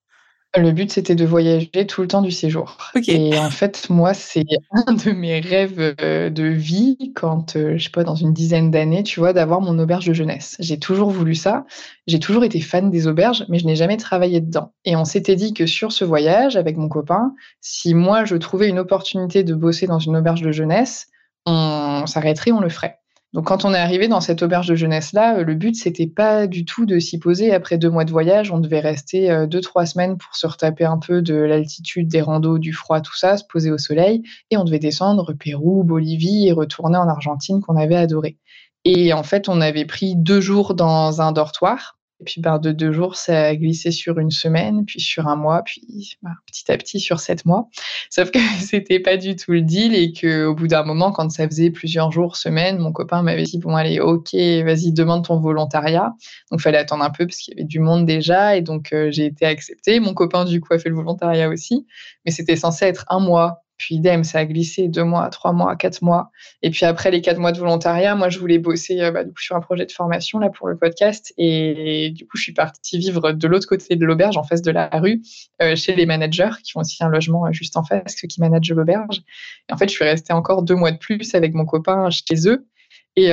Le but, c'était de voyager tout le temps du séjour. Et en fait, moi, c'est un de mes rêves euh, de vie quand, euh, je sais pas, dans une dizaine d'années, tu vois, d'avoir mon auberge de jeunesse. J'ai toujours voulu ça. J'ai toujours été fan des auberges, mais je n'ai jamais travaillé dedans. Et on s'était dit que sur ce voyage, avec mon copain, si moi, je trouvais une opportunité de bosser dans une auberge de jeunesse, on s'arrêterait, on le ferait. Donc quand on est arrivé dans cette auberge de jeunesse là, le but c'était pas du tout de s'y poser. Après deux mois de voyage, on devait rester deux trois semaines pour se retaper un peu de l'altitude, des randos, du froid, tout ça, se poser au soleil, et on devait descendre Pérou, Bolivie et retourner en Argentine qu'on avait adoré. Et en fait, on avait pris deux jours dans un dortoir et puis, bah, de deux jours, ça a glissé sur une semaine, puis sur un mois, puis bah, petit à petit sur sept mois. Sauf que c'était pas du tout le deal et qu'au bout d'un moment, quand ça faisait plusieurs jours, semaines, mon copain m'avait dit bon allez, ok, vas-y, demande ton volontariat. Donc, fallait attendre un peu parce qu'il y avait du monde déjà et donc euh, j'ai été acceptée. Mon copain du coup a fait le volontariat aussi, mais c'était censé être un mois puis idem, ça a glissé deux mois, trois mois, quatre mois. Et puis après les quatre mois de volontariat, moi je voulais bosser euh, bah, du coup, sur un projet de formation là pour le podcast. Et du coup, je suis partie vivre de l'autre côté de l'auberge, en face de la rue, euh, chez les managers qui ont aussi un logement euh, juste en face, ceux qui managent l'auberge. Et en fait, je suis restée encore deux mois de plus avec mon copain chez eux. Et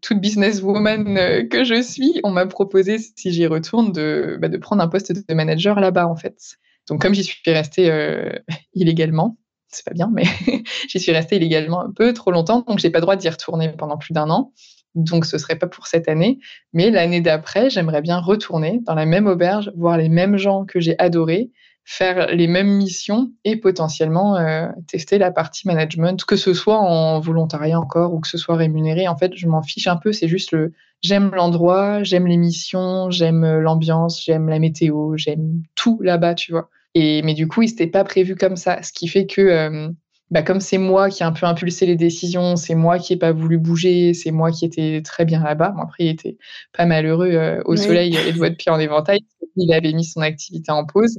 toute businesswoman que je suis, on m'a proposé, si j'y retourne, bah, de prendre un poste de manager là-bas, en fait. Donc, comme j'y suis restée illégalement, c'est pas bien, mais j'y suis restée illégalement un peu trop longtemps, donc j'ai pas le droit d'y retourner pendant plus d'un an. Donc ce serait pas pour cette année, mais l'année d'après, j'aimerais bien retourner dans la même auberge, voir les mêmes gens que j'ai adorés, faire les mêmes missions et potentiellement euh, tester la partie management, que ce soit en volontariat encore ou que ce soit rémunéré. En fait, je m'en fiche un peu. C'est juste le j'aime l'endroit, j'aime les missions, j'aime l'ambiance, j'aime la météo, j'aime tout là-bas, tu vois. Et, mais du coup, il s'était pas prévu comme ça. Ce qui fait que, euh, bah, comme c'est moi qui ai un peu impulsé les décisions, c'est moi qui ai pas voulu bouger, c'est moi qui étais très bien là-bas. Bon, après, il était pas malheureux euh, au soleil et doigts de pied en éventail. Il avait mis son activité en pause.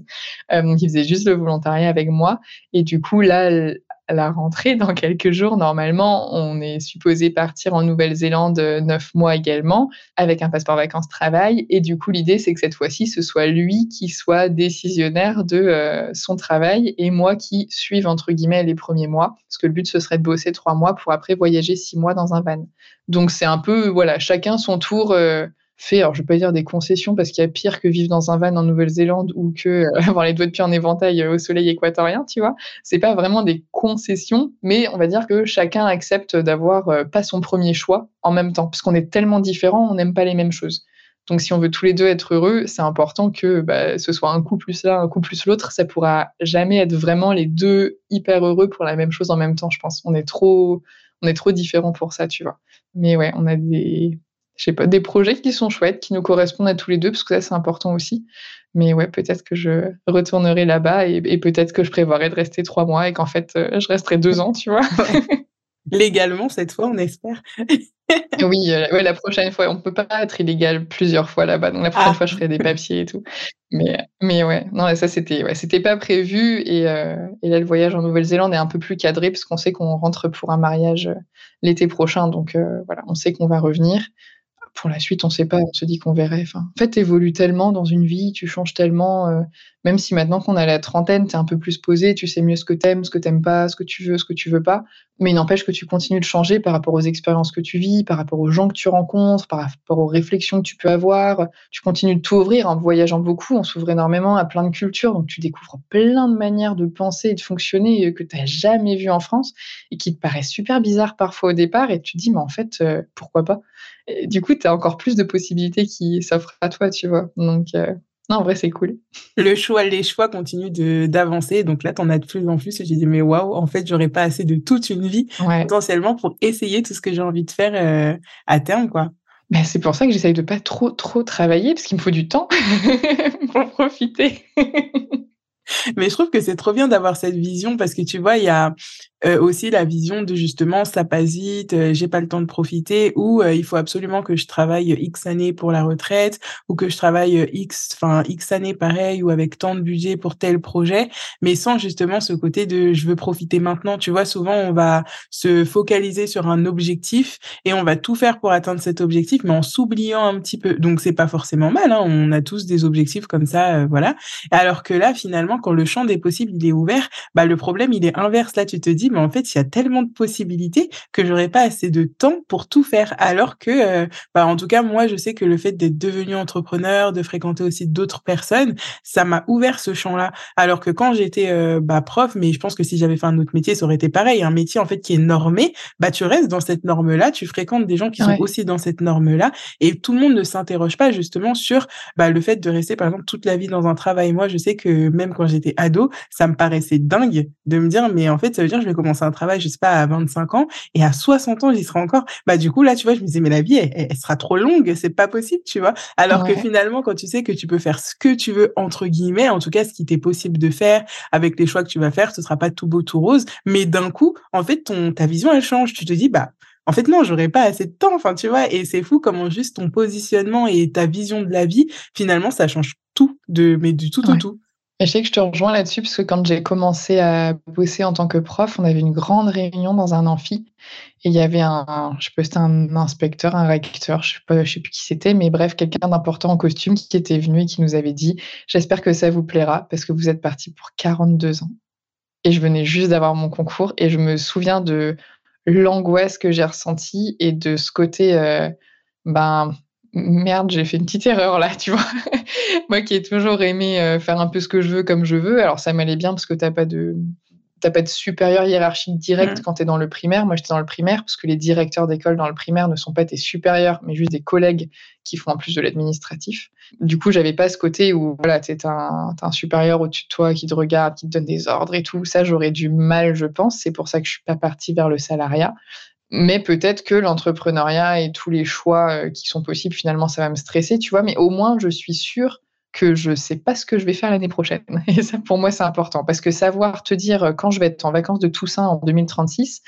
Euh, il faisait juste le volontariat avec moi. Et du coup, là, la rentrée dans quelques jours. Normalement, on est supposé partir en Nouvelle-Zélande euh, neuf mois également, avec un passeport vacances-travail. Et du coup, l'idée, c'est que cette fois-ci, ce soit lui qui soit décisionnaire de euh, son travail et moi qui suive, entre guillemets, les premiers mois. Parce que le but, ce serait de bosser trois mois pour après voyager six mois dans un van. Donc, c'est un peu, voilà, chacun son tour. Euh, fait, alors je vais pas dire des concessions parce qu'il y a pire que vivre dans un van en Nouvelle-Zélande ou que euh, avoir les doigts de pied en éventail euh, au soleil équatorien, tu vois. C'est pas vraiment des concessions, mais on va dire que chacun accepte d'avoir euh, pas son premier choix en même temps, parce qu'on est tellement différents, on n'aime pas les mêmes choses. Donc si on veut tous les deux être heureux, c'est important que bah, ce soit un coup plus l'un, un coup plus l'autre. Ça pourra jamais être vraiment les deux hyper heureux pour la même chose en même temps, je pense. On est trop, on est trop différents pour ça, tu vois. Mais ouais, on a des je sais pas, des projets qui sont chouettes, qui nous correspondent à tous les deux, parce que ça, c'est important aussi. Mais ouais, peut-être que je retournerai là-bas et, peut-être que je prévoirais de rester trois mois et qu'en fait, euh, je resterai deux ans, tu vois.
Légalement, cette fois, on espère.
oui, euh, la prochaine fois, on peut pas être illégal plusieurs fois là-bas. Donc la prochaine ah. fois, je ferai des papiers et tout. Mais, mais ouais, non, ça c'était, ouais, c'était pas prévu. Et, euh, et, là, le voyage en Nouvelle-Zélande est un peu plus cadré parce qu'on sait qu'on rentre pour un mariage l'été prochain. Donc voilà, on sait qu'on va revenir pour la suite, on ne sait pas, on se dit qu'on verrait. Enfin, en fait, tu évolues tellement dans une vie, tu changes tellement, euh, même si maintenant qu'on a la trentaine, tu es un peu plus posé, tu sais mieux ce que tu aimes, ce que tu n'aimes pas, ce que tu veux, ce que tu veux pas. Mais il n'empêche que tu continues de changer par rapport aux expériences que tu vis, par rapport aux gens que tu rencontres, par rapport aux réflexions que tu peux avoir. Tu continues de t'ouvrir en voyageant beaucoup, on s'ouvre énormément à plein de cultures, donc tu découvres plein de manières de penser et de fonctionner que tu n'as jamais vues en France et qui te paraissent super bizarres parfois au départ et tu te dis, mais en fait, euh, pourquoi pas? Du coup, tu as encore plus de possibilités qui s'offrent à toi, tu vois. Donc, euh, non, en vrai, c'est cool.
Le choix, les choix continuent d'avancer. Donc là, tu en as de plus en plus. Et j'ai dit, mais waouh, en fait, j'aurais pas assez de toute une vie potentiellement pour essayer tout ce que j'ai envie de faire euh, à terme, quoi.
C'est pour ça que j'essaye de pas trop, trop travailler, parce qu'il me faut du temps pour profiter.
Mais je trouve que c'est trop bien d'avoir cette vision parce que tu vois, il y a euh, aussi la vision de justement ça passe vite, euh, j'ai pas le temps de profiter ou euh, il faut absolument que je travaille X années pour la retraite ou que je travaille X enfin X années pareil ou avec tant de budget pour tel projet, mais sans justement ce côté de je veux profiter maintenant. Tu vois, souvent on va se focaliser sur un objectif et on va tout faire pour atteindre cet objectif, mais en s'oubliant un petit peu. Donc c'est pas forcément mal. Hein, on a tous des objectifs comme ça, voilà. Alors que là finalement, quand le champ des possibles il est ouvert, bah le problème il est inverse. Là tu te dis mais en fait, il y a tellement de possibilités que j'aurais pas assez de temps pour tout faire. Alors que, bah, en tout cas, moi, je sais que le fait d'être devenu entrepreneur, de fréquenter aussi d'autres personnes, ça m'a ouvert ce champ-là. Alors que quand j'étais bah, prof, mais je pense que si j'avais fait un autre métier, ça aurait été pareil. Un métier en fait qui est normé, bah tu restes dans cette norme-là, tu fréquentes des gens qui sont aussi dans cette norme-là, et tout le monde ne s'interroge pas justement sur bah, le fait de rester par exemple toute la vie dans un travail. Moi, je sais que même quand j'étais ado, ça me paraissait dingue de me dire mais en fait ça veut dire que je vais commencer un travail, je sais pas à 25 ans et à 60 ans j'y serai encore. Bah du coup là tu vois, je me disais mais la vie elle, sera trop longue, c'est pas possible, tu vois. Alors que finalement quand tu sais que tu peux faire ce que tu veux entre guillemets, en tout cas ce qui t'est possible de faire avec les choix que tu vas faire, ce sera pas tout beau tout rose, mais d'un coup en fait ton ta vision elle change. Tu te dis bah en fait non j'aurais pas assez de temps enfin tu vois et c'est fou comment juste ton positionnement et ta vision de la vie finalement ça change tout de mais du tout au tout
je sais que je te rejoins là-dessus parce que quand j'ai commencé à bosser en tant que prof, on avait une grande réunion dans un amphi et il y avait un, je sais c'était un inspecteur, un recteur, je sais sais plus qui c'était, mais bref, quelqu'un d'important en costume qui était venu et qui nous avait dit, j'espère que ça vous plaira parce que vous êtes parti pour 42 ans. Et je venais juste d'avoir mon concours et je me souviens de l'angoisse que j'ai ressentie et de ce côté, euh, ben, merde, j'ai fait une petite erreur là, tu vois. Moi qui ai toujours aimé euh, faire un peu ce que je veux comme je veux, alors ça m'allait bien parce que t'as pas de t'as pas de supérieur hiérarchique direct mmh. quand tu es dans le primaire. Moi, j'étais dans le primaire parce que les directeurs d'école dans le primaire ne sont pas tes supérieurs, mais juste des collègues qui font en plus de l'administratif. Du coup, j'avais pas ce côté où voilà, tu un, un supérieur au-dessus de toi qui te regarde, qui te donne des ordres et tout. Ça, j'aurais du mal, je pense. C'est pour ça que je suis pas partie vers le salariat. Mais peut-être que l'entrepreneuriat et tous les choix euh, qui sont possibles, finalement, ça va me stresser, tu vois. Mais au moins, je suis sûre que je sais pas ce que je vais faire l'année prochaine. Et ça, pour moi, c'est important. Parce que savoir te dire euh, quand je vais être en vacances de Toussaint en 2036, euh,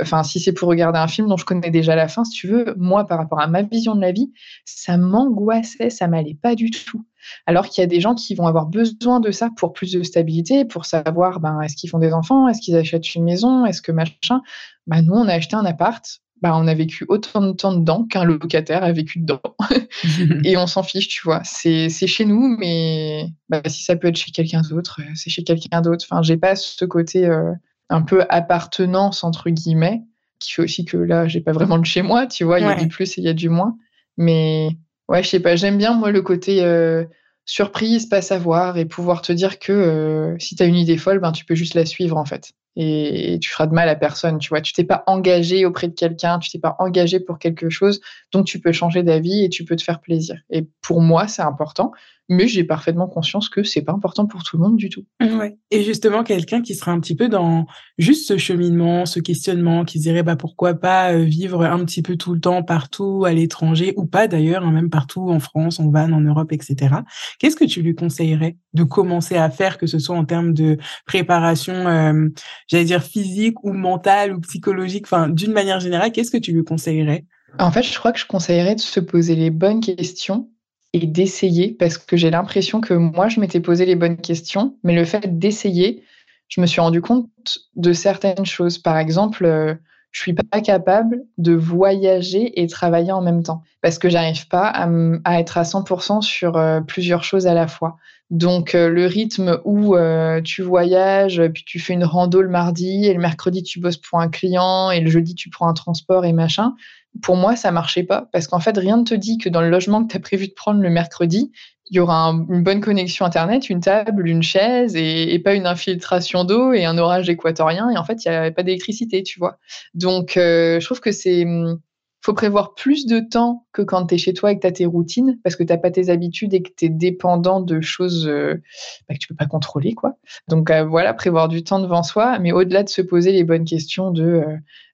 enfin, si c'est pour regarder un film dont je connais déjà la fin, si tu veux, moi, par rapport à ma vision de la vie, ça m'angoissait, ça m'allait pas du tout. Alors qu'il y a des gens qui vont avoir besoin de ça pour plus de stabilité, pour savoir, ben, est-ce qu'ils font des enfants, est-ce qu'ils achètent une maison, est-ce que machin. Ben, nous, on a acheté un appart, ben, on a vécu autant de temps dedans qu'un locataire a vécu dedans. et on s'en fiche, tu vois. C'est chez nous, mais bah, si ça peut être chez quelqu'un d'autre, euh, c'est chez quelqu'un d'autre. Enfin, j'ai pas ce côté euh, un peu appartenance, entre guillemets, qui fait aussi que là, j'ai pas vraiment de chez moi, tu vois. Il y a du plus et il y a du moins. Mais ouais, je sais pas, j'aime bien, moi, le côté euh, surprise, pas savoir et pouvoir te dire que si tu as une idée folle, ben, tu peux juste la suivre, en fait et tu feras de mal à personne, tu vois. Tu t'es pas engagé auprès de quelqu'un, tu t'es pas engagé pour quelque chose, donc tu peux changer d'avis et tu peux te faire plaisir. Et pour moi, c'est important mais j'ai parfaitement conscience que c'est pas important pour tout le monde du tout.
Ouais. Et justement, quelqu'un qui serait un petit peu dans juste ce cheminement, ce questionnement, qui dirait bah pourquoi pas euh, vivre un petit peu tout le temps partout à l'étranger ou pas d'ailleurs, hein, même partout en France, en Van, en Europe, etc. Qu'est-ce que tu lui conseillerais de commencer à faire, que ce soit en termes de préparation, euh, j'allais dire physique ou mentale ou psychologique, enfin d'une manière générale, qu'est-ce que tu lui conseillerais?
En fait, je crois que je conseillerais de se poser les bonnes questions et d'essayer parce que j'ai l'impression que moi, je m'étais posé les bonnes questions, mais le fait d'essayer, je me suis rendu compte de certaines choses. Par exemple, euh, je suis pas capable de voyager et travailler en même temps parce que j'arrive pas à, être à 100% sur euh, plusieurs choses à la fois. Donc euh, le rythme où tu voyages, puis tu fais une rando le mardi et le mercredi tu bosses pour un client et le jeudi tu prends un transport et machin, pour moi, ça marchait pas parce qu'en fait, rien ne te dit que dans le logement que tu as prévu de prendre le mercredi, il y aura une bonne connexion Internet, une table, une chaise et, pas une infiltration d'eau et un orage équatorien. Et en fait, il n'y avait pas d'électricité, tu vois. Donc, euh, je trouve que c'est hum, faut prévoir plus de temps que quand tu es chez toi et que tu as tes routines, parce que tu n'as pas tes habitudes et que tu es dépendant de choses euh, bah, que tu peux pas contrôler. quoi. Donc euh, voilà, prévoir du temps devant soi, mais au-delà de se poser les bonnes questions de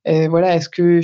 euh, voilà, est-ce que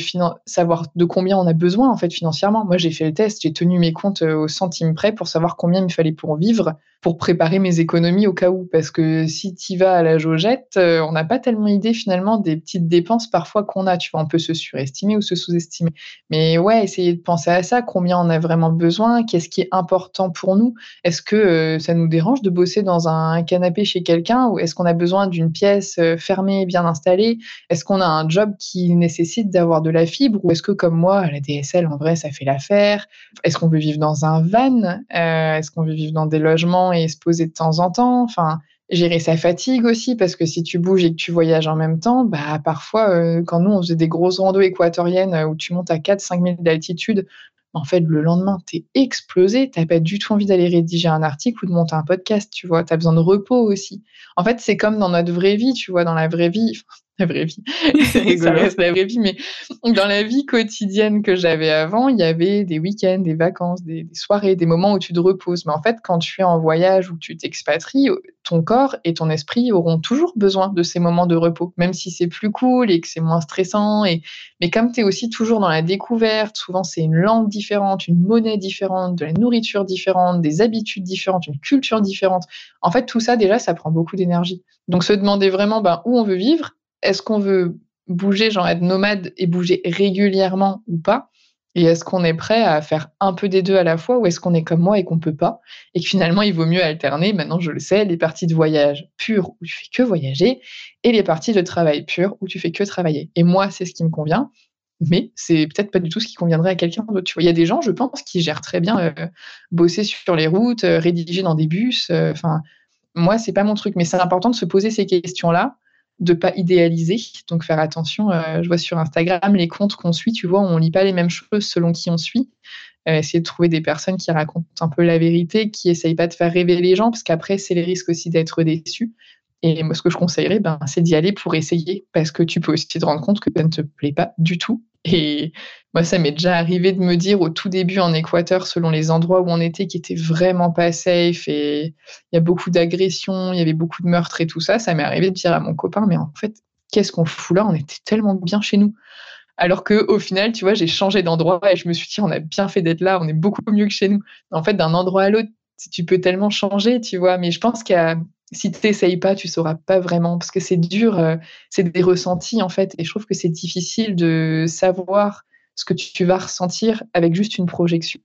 savoir de combien on a besoin en fait financièrement? Moi, j'ai fait le test, j'ai tenu mes comptes au centime près pour savoir combien il me fallait pour vivre, pour préparer mes économies au cas où. Parce que si tu vas à la jaugette, on n'a pas tellement idée finalement des petites dépenses parfois qu'on a. Tu vois, on peut se surestimer ou se sous-estimer. Mais ouais, essayer de penser à ça, combien on a vraiment besoin, qu'est-ce qui est important pour nous? Est-ce que euh, ça nous dérange de bosser dans un canapé chez quelqu'un? Ou est-ce qu'on a besoin d'une pièce euh, fermée, bien installée? Est-ce qu'on a un job qui nécessite d'avoir de la fibre ou est-ce que comme moi, la DSL, en vrai, ça fait l'affaire? Est-ce qu'on veut vivre dans un van? Euh, Est-ce qu'on veut vivre dans des logements et se poser de temps en temps? Enfin, gérer sa fatigue aussi, parce que si tu bouges et que tu voyages en même temps, bah, parfois, euh, quand nous, on faisait des grosses randos équatoriennes euh, où tu montes à 4-5 000 d'altitude, en fait, le lendemain, tu es explosé, tu pas du tout envie d'aller rédiger un article ou de monter un podcast, tu vois, tu as besoin de repos aussi. En fait, c'est comme dans notre vraie vie, tu vois, dans la vraie vie, la vraie vie. ça reste la vraie vie, mais dans la vie quotidienne que j'avais avant, il y avait des week-ends, des vacances, des, soirées, des moments où tu te reposes. Mais en fait, quand tu es en voyage ou tu t'expatries, ton corps et ton esprit auront toujours besoin de ces moments de repos, même si c'est plus cool et que c'est moins stressant. Et... Mais comme tu es aussi toujours dans la découverte, souvent c'est une langue différente, une monnaie différente, de la nourriture différente, des habitudes différentes, une culture différente. En fait, tout ça, déjà, ça prend beaucoup d'énergie. Donc, se demander vraiment ben, où on veut vivre est-ce qu'on veut bouger, genre être nomade et bouger régulièrement ou pas? Et est-ce qu'on est prêt à faire un peu des deux à la fois ou est-ce qu'on est comme moi et qu'on peut pas? Et finalement, il vaut mieux alterner, maintenant je le sais, les parties de voyage pures où tu fais que voyager et les parties de travail pures où tu fais que travailler. Et moi, c'est ce qui me convient. Mais c'est peut-être pas du tout ce qui conviendrait à quelqu'un d'autre. Il y a des gens, je pense, qui gèrent très bien euh, bosser sur les routes, euh, rédiger dans des bus. Euh, moi, c'est pas mon truc. Mais c'est important de se poser ces questions-là de pas idéaliser. Donc faire attention. Euh, je vois sur Instagram les comptes qu'on suit, tu vois, on lit pas les mêmes choses selon qui on suit. Euh, essayer de trouver des personnes qui racontent un peu la vérité, qui essayent pas de faire rêver les gens, parce qu'après c'est les risques aussi d'être déçu. Et moi, ce que je conseillerais, ben, c'est d'y aller pour essayer, parce que tu peux aussi te rendre compte que ça ne te plaît pas du tout et moi, ça m'est déjà arrivé de me dire au tout début en Équateur, selon les endroits où on était, qui étaient vraiment pas safe et il y a beaucoup d'agressions, il y avait beaucoup de meurtres et tout ça, ça m'est arrivé de dire à mon copain, mais en fait, qu'est-ce qu'on fout là? On était tellement bien chez nous. Alors que au final, tu vois, j'ai changé d'endroit et je me suis dit, on a bien fait d'être là, on est beaucoup mieux que chez nous. En fait, d'un endroit à l'autre, tu peux tellement changer, tu vois. Mais je pense qu'il y a si tu n'essayes pas, tu sauras pas vraiment parce que c'est dur, euh, c'est des ressentis en fait. Et je trouve que c'est difficile de savoir ce que tu vas ressentir avec juste une projection.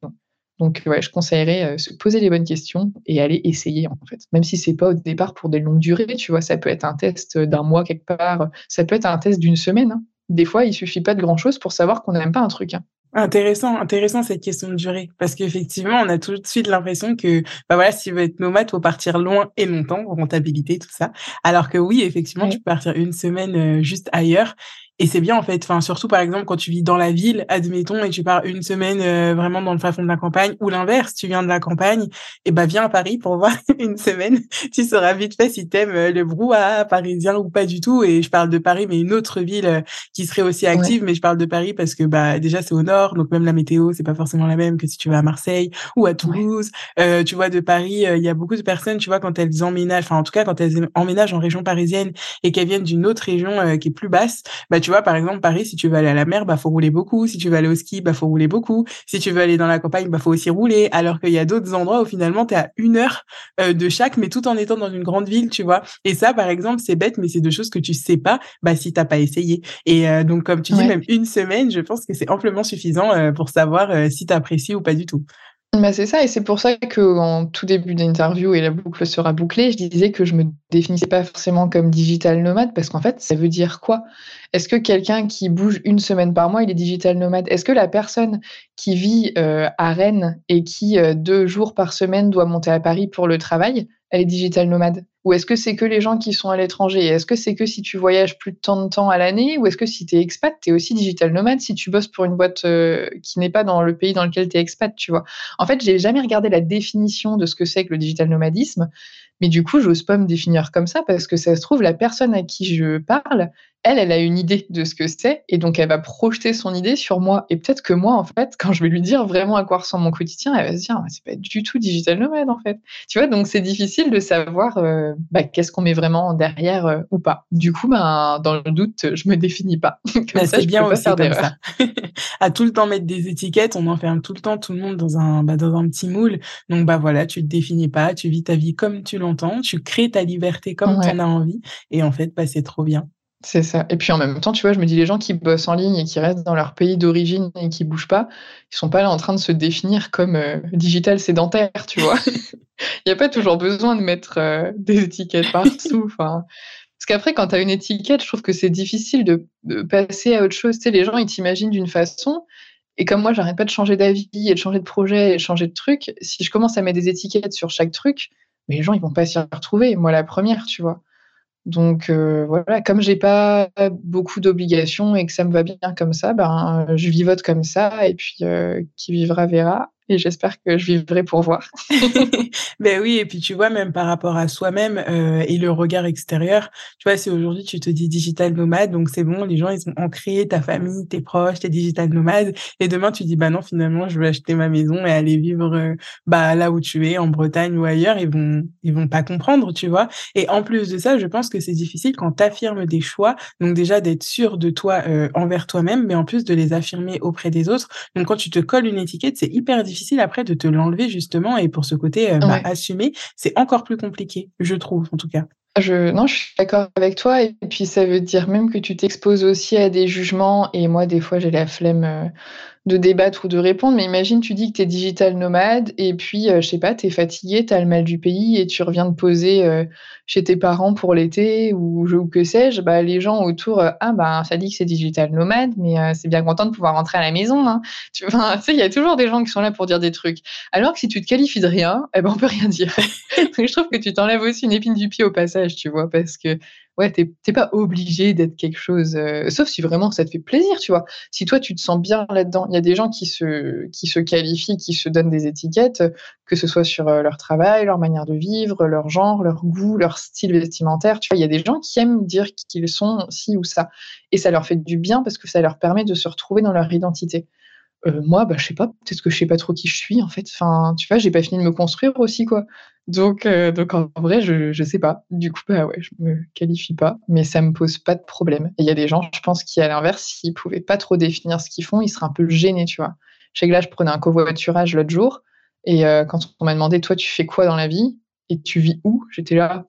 Donc ouais, je conseillerais euh, se poser les bonnes questions et aller essayer en fait. Même si c'est pas au départ pour des longues durées, tu vois, ça peut être un test d'un mois quelque part, ça peut être un test d'une semaine. Hein. Des fois, il suffit pas de grand chose pour savoir qu'on n'aime pas un truc. Hein.
Intéressant, intéressant cette question de durée, parce qu'effectivement, on a tout de suite l'impression que, bah voilà, si tu veux être nomade, faut partir loin et longtemps, rentabilité, tout ça. Alors que oui, effectivement, tu peux partir une semaine euh, juste ailleurs et c'est bien en fait, enfin surtout par exemple quand tu vis dans la ville, admettons, et tu pars une semaine euh, vraiment dans le fin fond de la campagne, ou l'inverse, tu viens de la campagne, et bah viens à Paris pour voir une semaine. tu sauras vite fait si t'aimes euh, le brouhaha parisien ou pas du tout. Et je parle de Paris, mais une autre ville euh, qui serait aussi active. Mais je parle de Paris parce que bah déjà c'est au nord, donc même la météo c'est pas forcément la même que si tu vas à Marseille ou à Toulouse. Euh, tu vois de Paris, il y a beaucoup de personnes, tu vois quand elles emménagent, enfin en tout cas quand elles emménagent en région parisienne et qu'elles viennent d'une autre région qui est plus basse, bah tu tu vois, par exemple, Paris, si tu veux aller à la mer, bah, faut rouler beaucoup. Si tu veux aller au ski, bah, faut rouler beaucoup. Si tu veux aller dans la campagne, bah, faut aussi rouler. Alors qu'il y a d'autres endroits où finalement, tu es à une heure euh, de chaque, mais tout en étant dans une grande ville, tu vois. Et ça, par exemple, c'est bête, mais c'est deux choses que tu sais pas, bah, si t'as pas essayé. Et euh, donc, comme tu dis, même une semaine, je pense que c'est amplement suffisant euh, pour savoir si tu apprécies ou pas du tout.
Bah, c'est ça et c'est pour ça qu'en tout début d'interview et la boucle sera bouclée, je disais que je me définissais pas forcément comme digital nomade parce qu'en fait, ça veut dire quoi? Est-ce que quelqu'un qui bouge une semaine par mois, il est digital nomade? Est-ce que la personne qui vit, euh, à Rennes et qui, euh, deux jours par semaine doit monter à Paris pour le travail, elle est digital nomade? Ou est-ce que c'est que les gens qui sont à l'étranger? Est-ce que c'est que si tu voyages plus de tant de temps à l'année? Ou est-ce que si tu es expat, tu es aussi digital nomade si tu bosses pour une boîte euh, qui n'est pas dans le pays dans lequel tu es expat, tu vois? En fait, j'ai jamais regardé la définition de ce que c'est que le digital nomadisme, mais du coup, j'ose pas me définir comme ça parce que ça se trouve, la personne à qui je parle, elle, elle a une idée de ce que c'est et donc elle va projeter son idée sur moi. Et peut-être que moi, en fait, quand je vais lui dire vraiment à quoi ressemble mon quotidien, elle va se dire, c'est pas du tout digital nomade, en fait. Tu vois, donc c'est difficile de savoir euh, bah, qu'est-ce qu'on met vraiment derrière euh, ou pas. Du coup, ben, dans le doute, je me définis pas.
Bah, c'est bien aussi comme ça. à tout le temps mettre des étiquettes, on enferme tout le temps tout le monde dans un, bah, dans un petit moule. Donc, bah voilà, tu te définis pas, tu vis ta vie comme tu l'entends, tu crées ta liberté comme tu en as envie. Et en fait, bah, c'est trop bien.
C'est ça. Et puis en même temps, tu vois, je me dis les gens qui bossent en ligne et qui restent dans leur pays d'origine et qui bougent pas, ils sont pas là en train de se définir comme euh, digital sédentaire, tu vois. Il n'y a pas toujours besoin de mettre euh, des étiquettes partout. Enfin, parce qu'après, quand tu as une étiquette, je trouve que c'est difficile de, passer à autre chose. Tu sais, les gens, ils t'imaginent d'une façon. Et comme moi, j'arrête pas de changer d'avis et de changer de projet et de changer de truc, si je commence à mettre des étiquettes sur chaque truc, mais les gens, ils vont pas s'y retrouver. Moi, la première, tu vois. Donc euh, voilà, comme j'ai pas beaucoup d'obligations et que ça me va bien comme ça, ben je vivote comme ça et puis euh, qui vivra verra et j'espère que je vivrai pour voir.
ben oui, et puis tu vois, même par rapport à soi-même euh, et le regard extérieur, tu vois, si aujourd'hui tu te dis digital nomade, donc c'est bon, les gens ils ont ancré ta famille, tes proches, tes digital nomades, et demain tu dis bah non, finalement je vais acheter ma maison et aller vivre euh, bah là où tu es, en Bretagne ou ailleurs, ils vont ils vont pas comprendre, tu vois. Et en plus de ça, je pense que c'est difficile quand tu affirmes des choix, donc déjà d'être sûr de toi euh, envers toi-même, mais en plus de les affirmer auprès des autres. Donc quand tu te colles une étiquette, c'est hyper difficile difficile après de te l'enlever justement et pour ce côté euh, bah, assumer, c'est encore plus compliqué, je trouve en tout cas.
Je, non, je suis d'accord avec toi. Et puis, ça veut dire même que tu t'exposes aussi à des jugements. Et moi, des fois, j'ai la flemme euh, de débattre ou de répondre. Mais imagine, tu dis que tu es digital nomade et puis, euh, je sais pas, tu es fatigué, tu as le mal du pays et tu reviens de poser euh, chez tes parents pour l'été ou, ou, que sais-je. Bah, les gens autour, ah, bah, ça dit que c'est digital nomade, mais c'est bien content de pouvoir rentrer à la maison. Hein. Tu vois, il y a toujours des gens qui sont là pour dire des trucs. Alors que si tu te qualifies de rien, eh ben, on peut rien dire. je trouve que tu t'enlèves aussi une épine du pied au passage tu vois, parce que ouais, t'es pas obligé d'être quelque chose, euh, sauf si vraiment ça te fait plaisir, tu vois. Si toi tu te sens bien là-dedans, il y a des gens qui se, qui se qualifient, qui se donnent des étiquettes, que ce soit sur euh, leur travail, leur manière de vivre, leur genre, leur goût, leur style vestimentaire, tu vois. Il y a des gens qui aiment dire qu'ils sont ci ou ça, et ça leur fait du bien parce que ça leur permet de se retrouver dans leur identité. Euh, moi, bah, je sais pas, peut-être que je sais pas trop qui je suis en fait. Enfin, tu vois, j'ai pas fini de me construire aussi, quoi. Donc, euh, donc en vrai, je, je sais pas. Du coup, bah ouais, je me qualifie pas, mais ça me pose pas de problème. Il y a des gens, je pense, qui à l'inverse, s'ils pouvaient pas trop définir ce qu'ils font, ils seraient un peu gênés, tu vois. Je sais que là, je prenais un covoiturage l'autre jour, et euh, quand on m'a demandé, toi, tu fais quoi dans la vie? Et tu vis où J'étais là,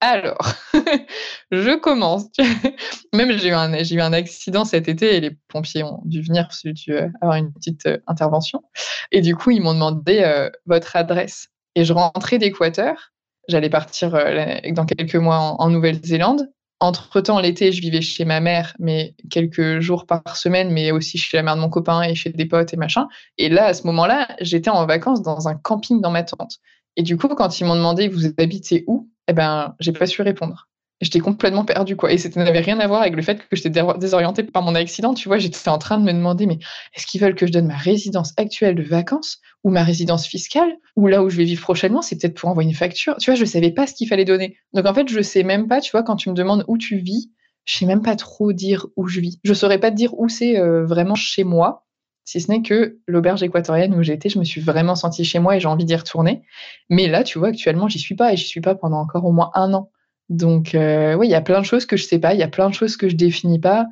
alors, je commence. Même j'ai eu, un, accident cet été et les pompiers ont dû venir si tu veux avoir une petite euh, intervention. Et du coup, ils m'ont demandé euh, votre adresse. Et je rentrais d'Équateur. J'allais partir euh, dans quelques mois en, Nouvelle-Zélande. Entre-temps, l'été, je vivais chez ma mère, mais quelques jours par semaine, mais aussi chez la mère de mon copain et chez des potes et machin. Et là, à ce moment-là, j'étais en vacances dans un camping dans ma tente. Et du coup, quand ils m'ont demandé, vous habitez où? Eh ben, j'ai pas su répondre. J'étais complètement perdue, quoi. Et ça n'avait rien à voir avec le fait que j'étais désorientée par mon accident. Tu vois, j'étais en train de me demander, mais est-ce qu'ils veulent que je donne ma résidence actuelle de vacances ou ma résidence fiscale ou là où je vais vivre prochainement? C'est peut-être pour envoyer une facture. Tu vois, je savais pas ce qu'il fallait donner. Donc, en fait, je sais même pas, tu vois, quand tu me demandes où tu vis, je sais même pas trop dire où je vis. Je saurais pas te dire où c'est euh, vraiment chez moi si ce n'est que l'auberge équatorienne où j'étais, je me suis vraiment sentie chez moi et j'ai envie d'y retourner. Mais là, tu vois, actuellement, j'y suis pas et j'y suis pas pendant encore au moins un an. Donc, euh, oui, il y a plein de choses que je sais pas, il y a plein de choses que je définis pas.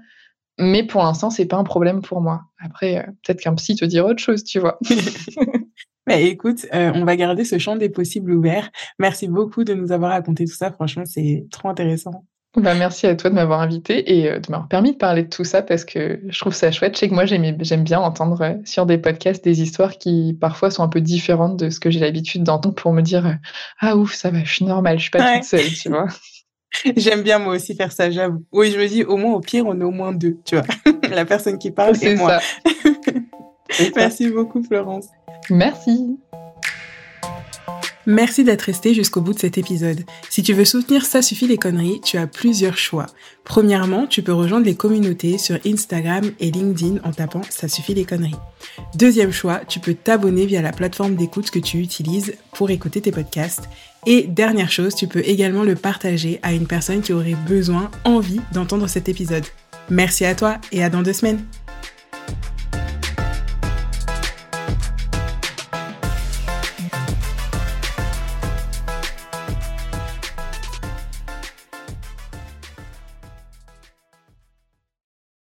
Mais pour l'instant, c'est pas un problème pour moi. Après, euh, peut-être qu'un psy te dira autre chose, tu vois.
Mais écoute, euh, on va garder ce champ des possibles ouvert. Merci beaucoup de nous avoir raconté tout ça. Franchement, c'est trop intéressant.
Bah, merci à toi de m'avoir invité et euh, de m'avoir permis de parler de tout ça parce que je trouve ça chouette. Je sais que moi, j'aime bien entendre euh, sur des podcasts des histoires qui parfois sont un peu différentes de ce que j'ai l'habitude d'entendre pour me dire euh, Ah ouf, ça va, je suis normale, je suis pas toute seule, tu vois.
J'aime bien moi aussi faire ça, j'avoue. Oui, je me dis au moins au pire, on est au moins deux, tu vois. La personne qui parle, c'est moi. Merci beaucoup, Florence.
Merci.
Merci d'être resté jusqu'au bout de cet épisode. Si tu veux soutenir Ça suffit les conneries, tu as plusieurs choix. Premièrement, tu peux rejoindre les communautés sur Instagram et LinkedIn en tapant Ça suffit les conneries. Deuxième choix, tu peux t'abonner via la plateforme d'écoute que tu utilises pour écouter tes podcasts. Et dernière chose, tu peux également le partager à une personne qui aurait besoin, envie d'entendre cet épisode. Merci à toi et à dans deux semaines.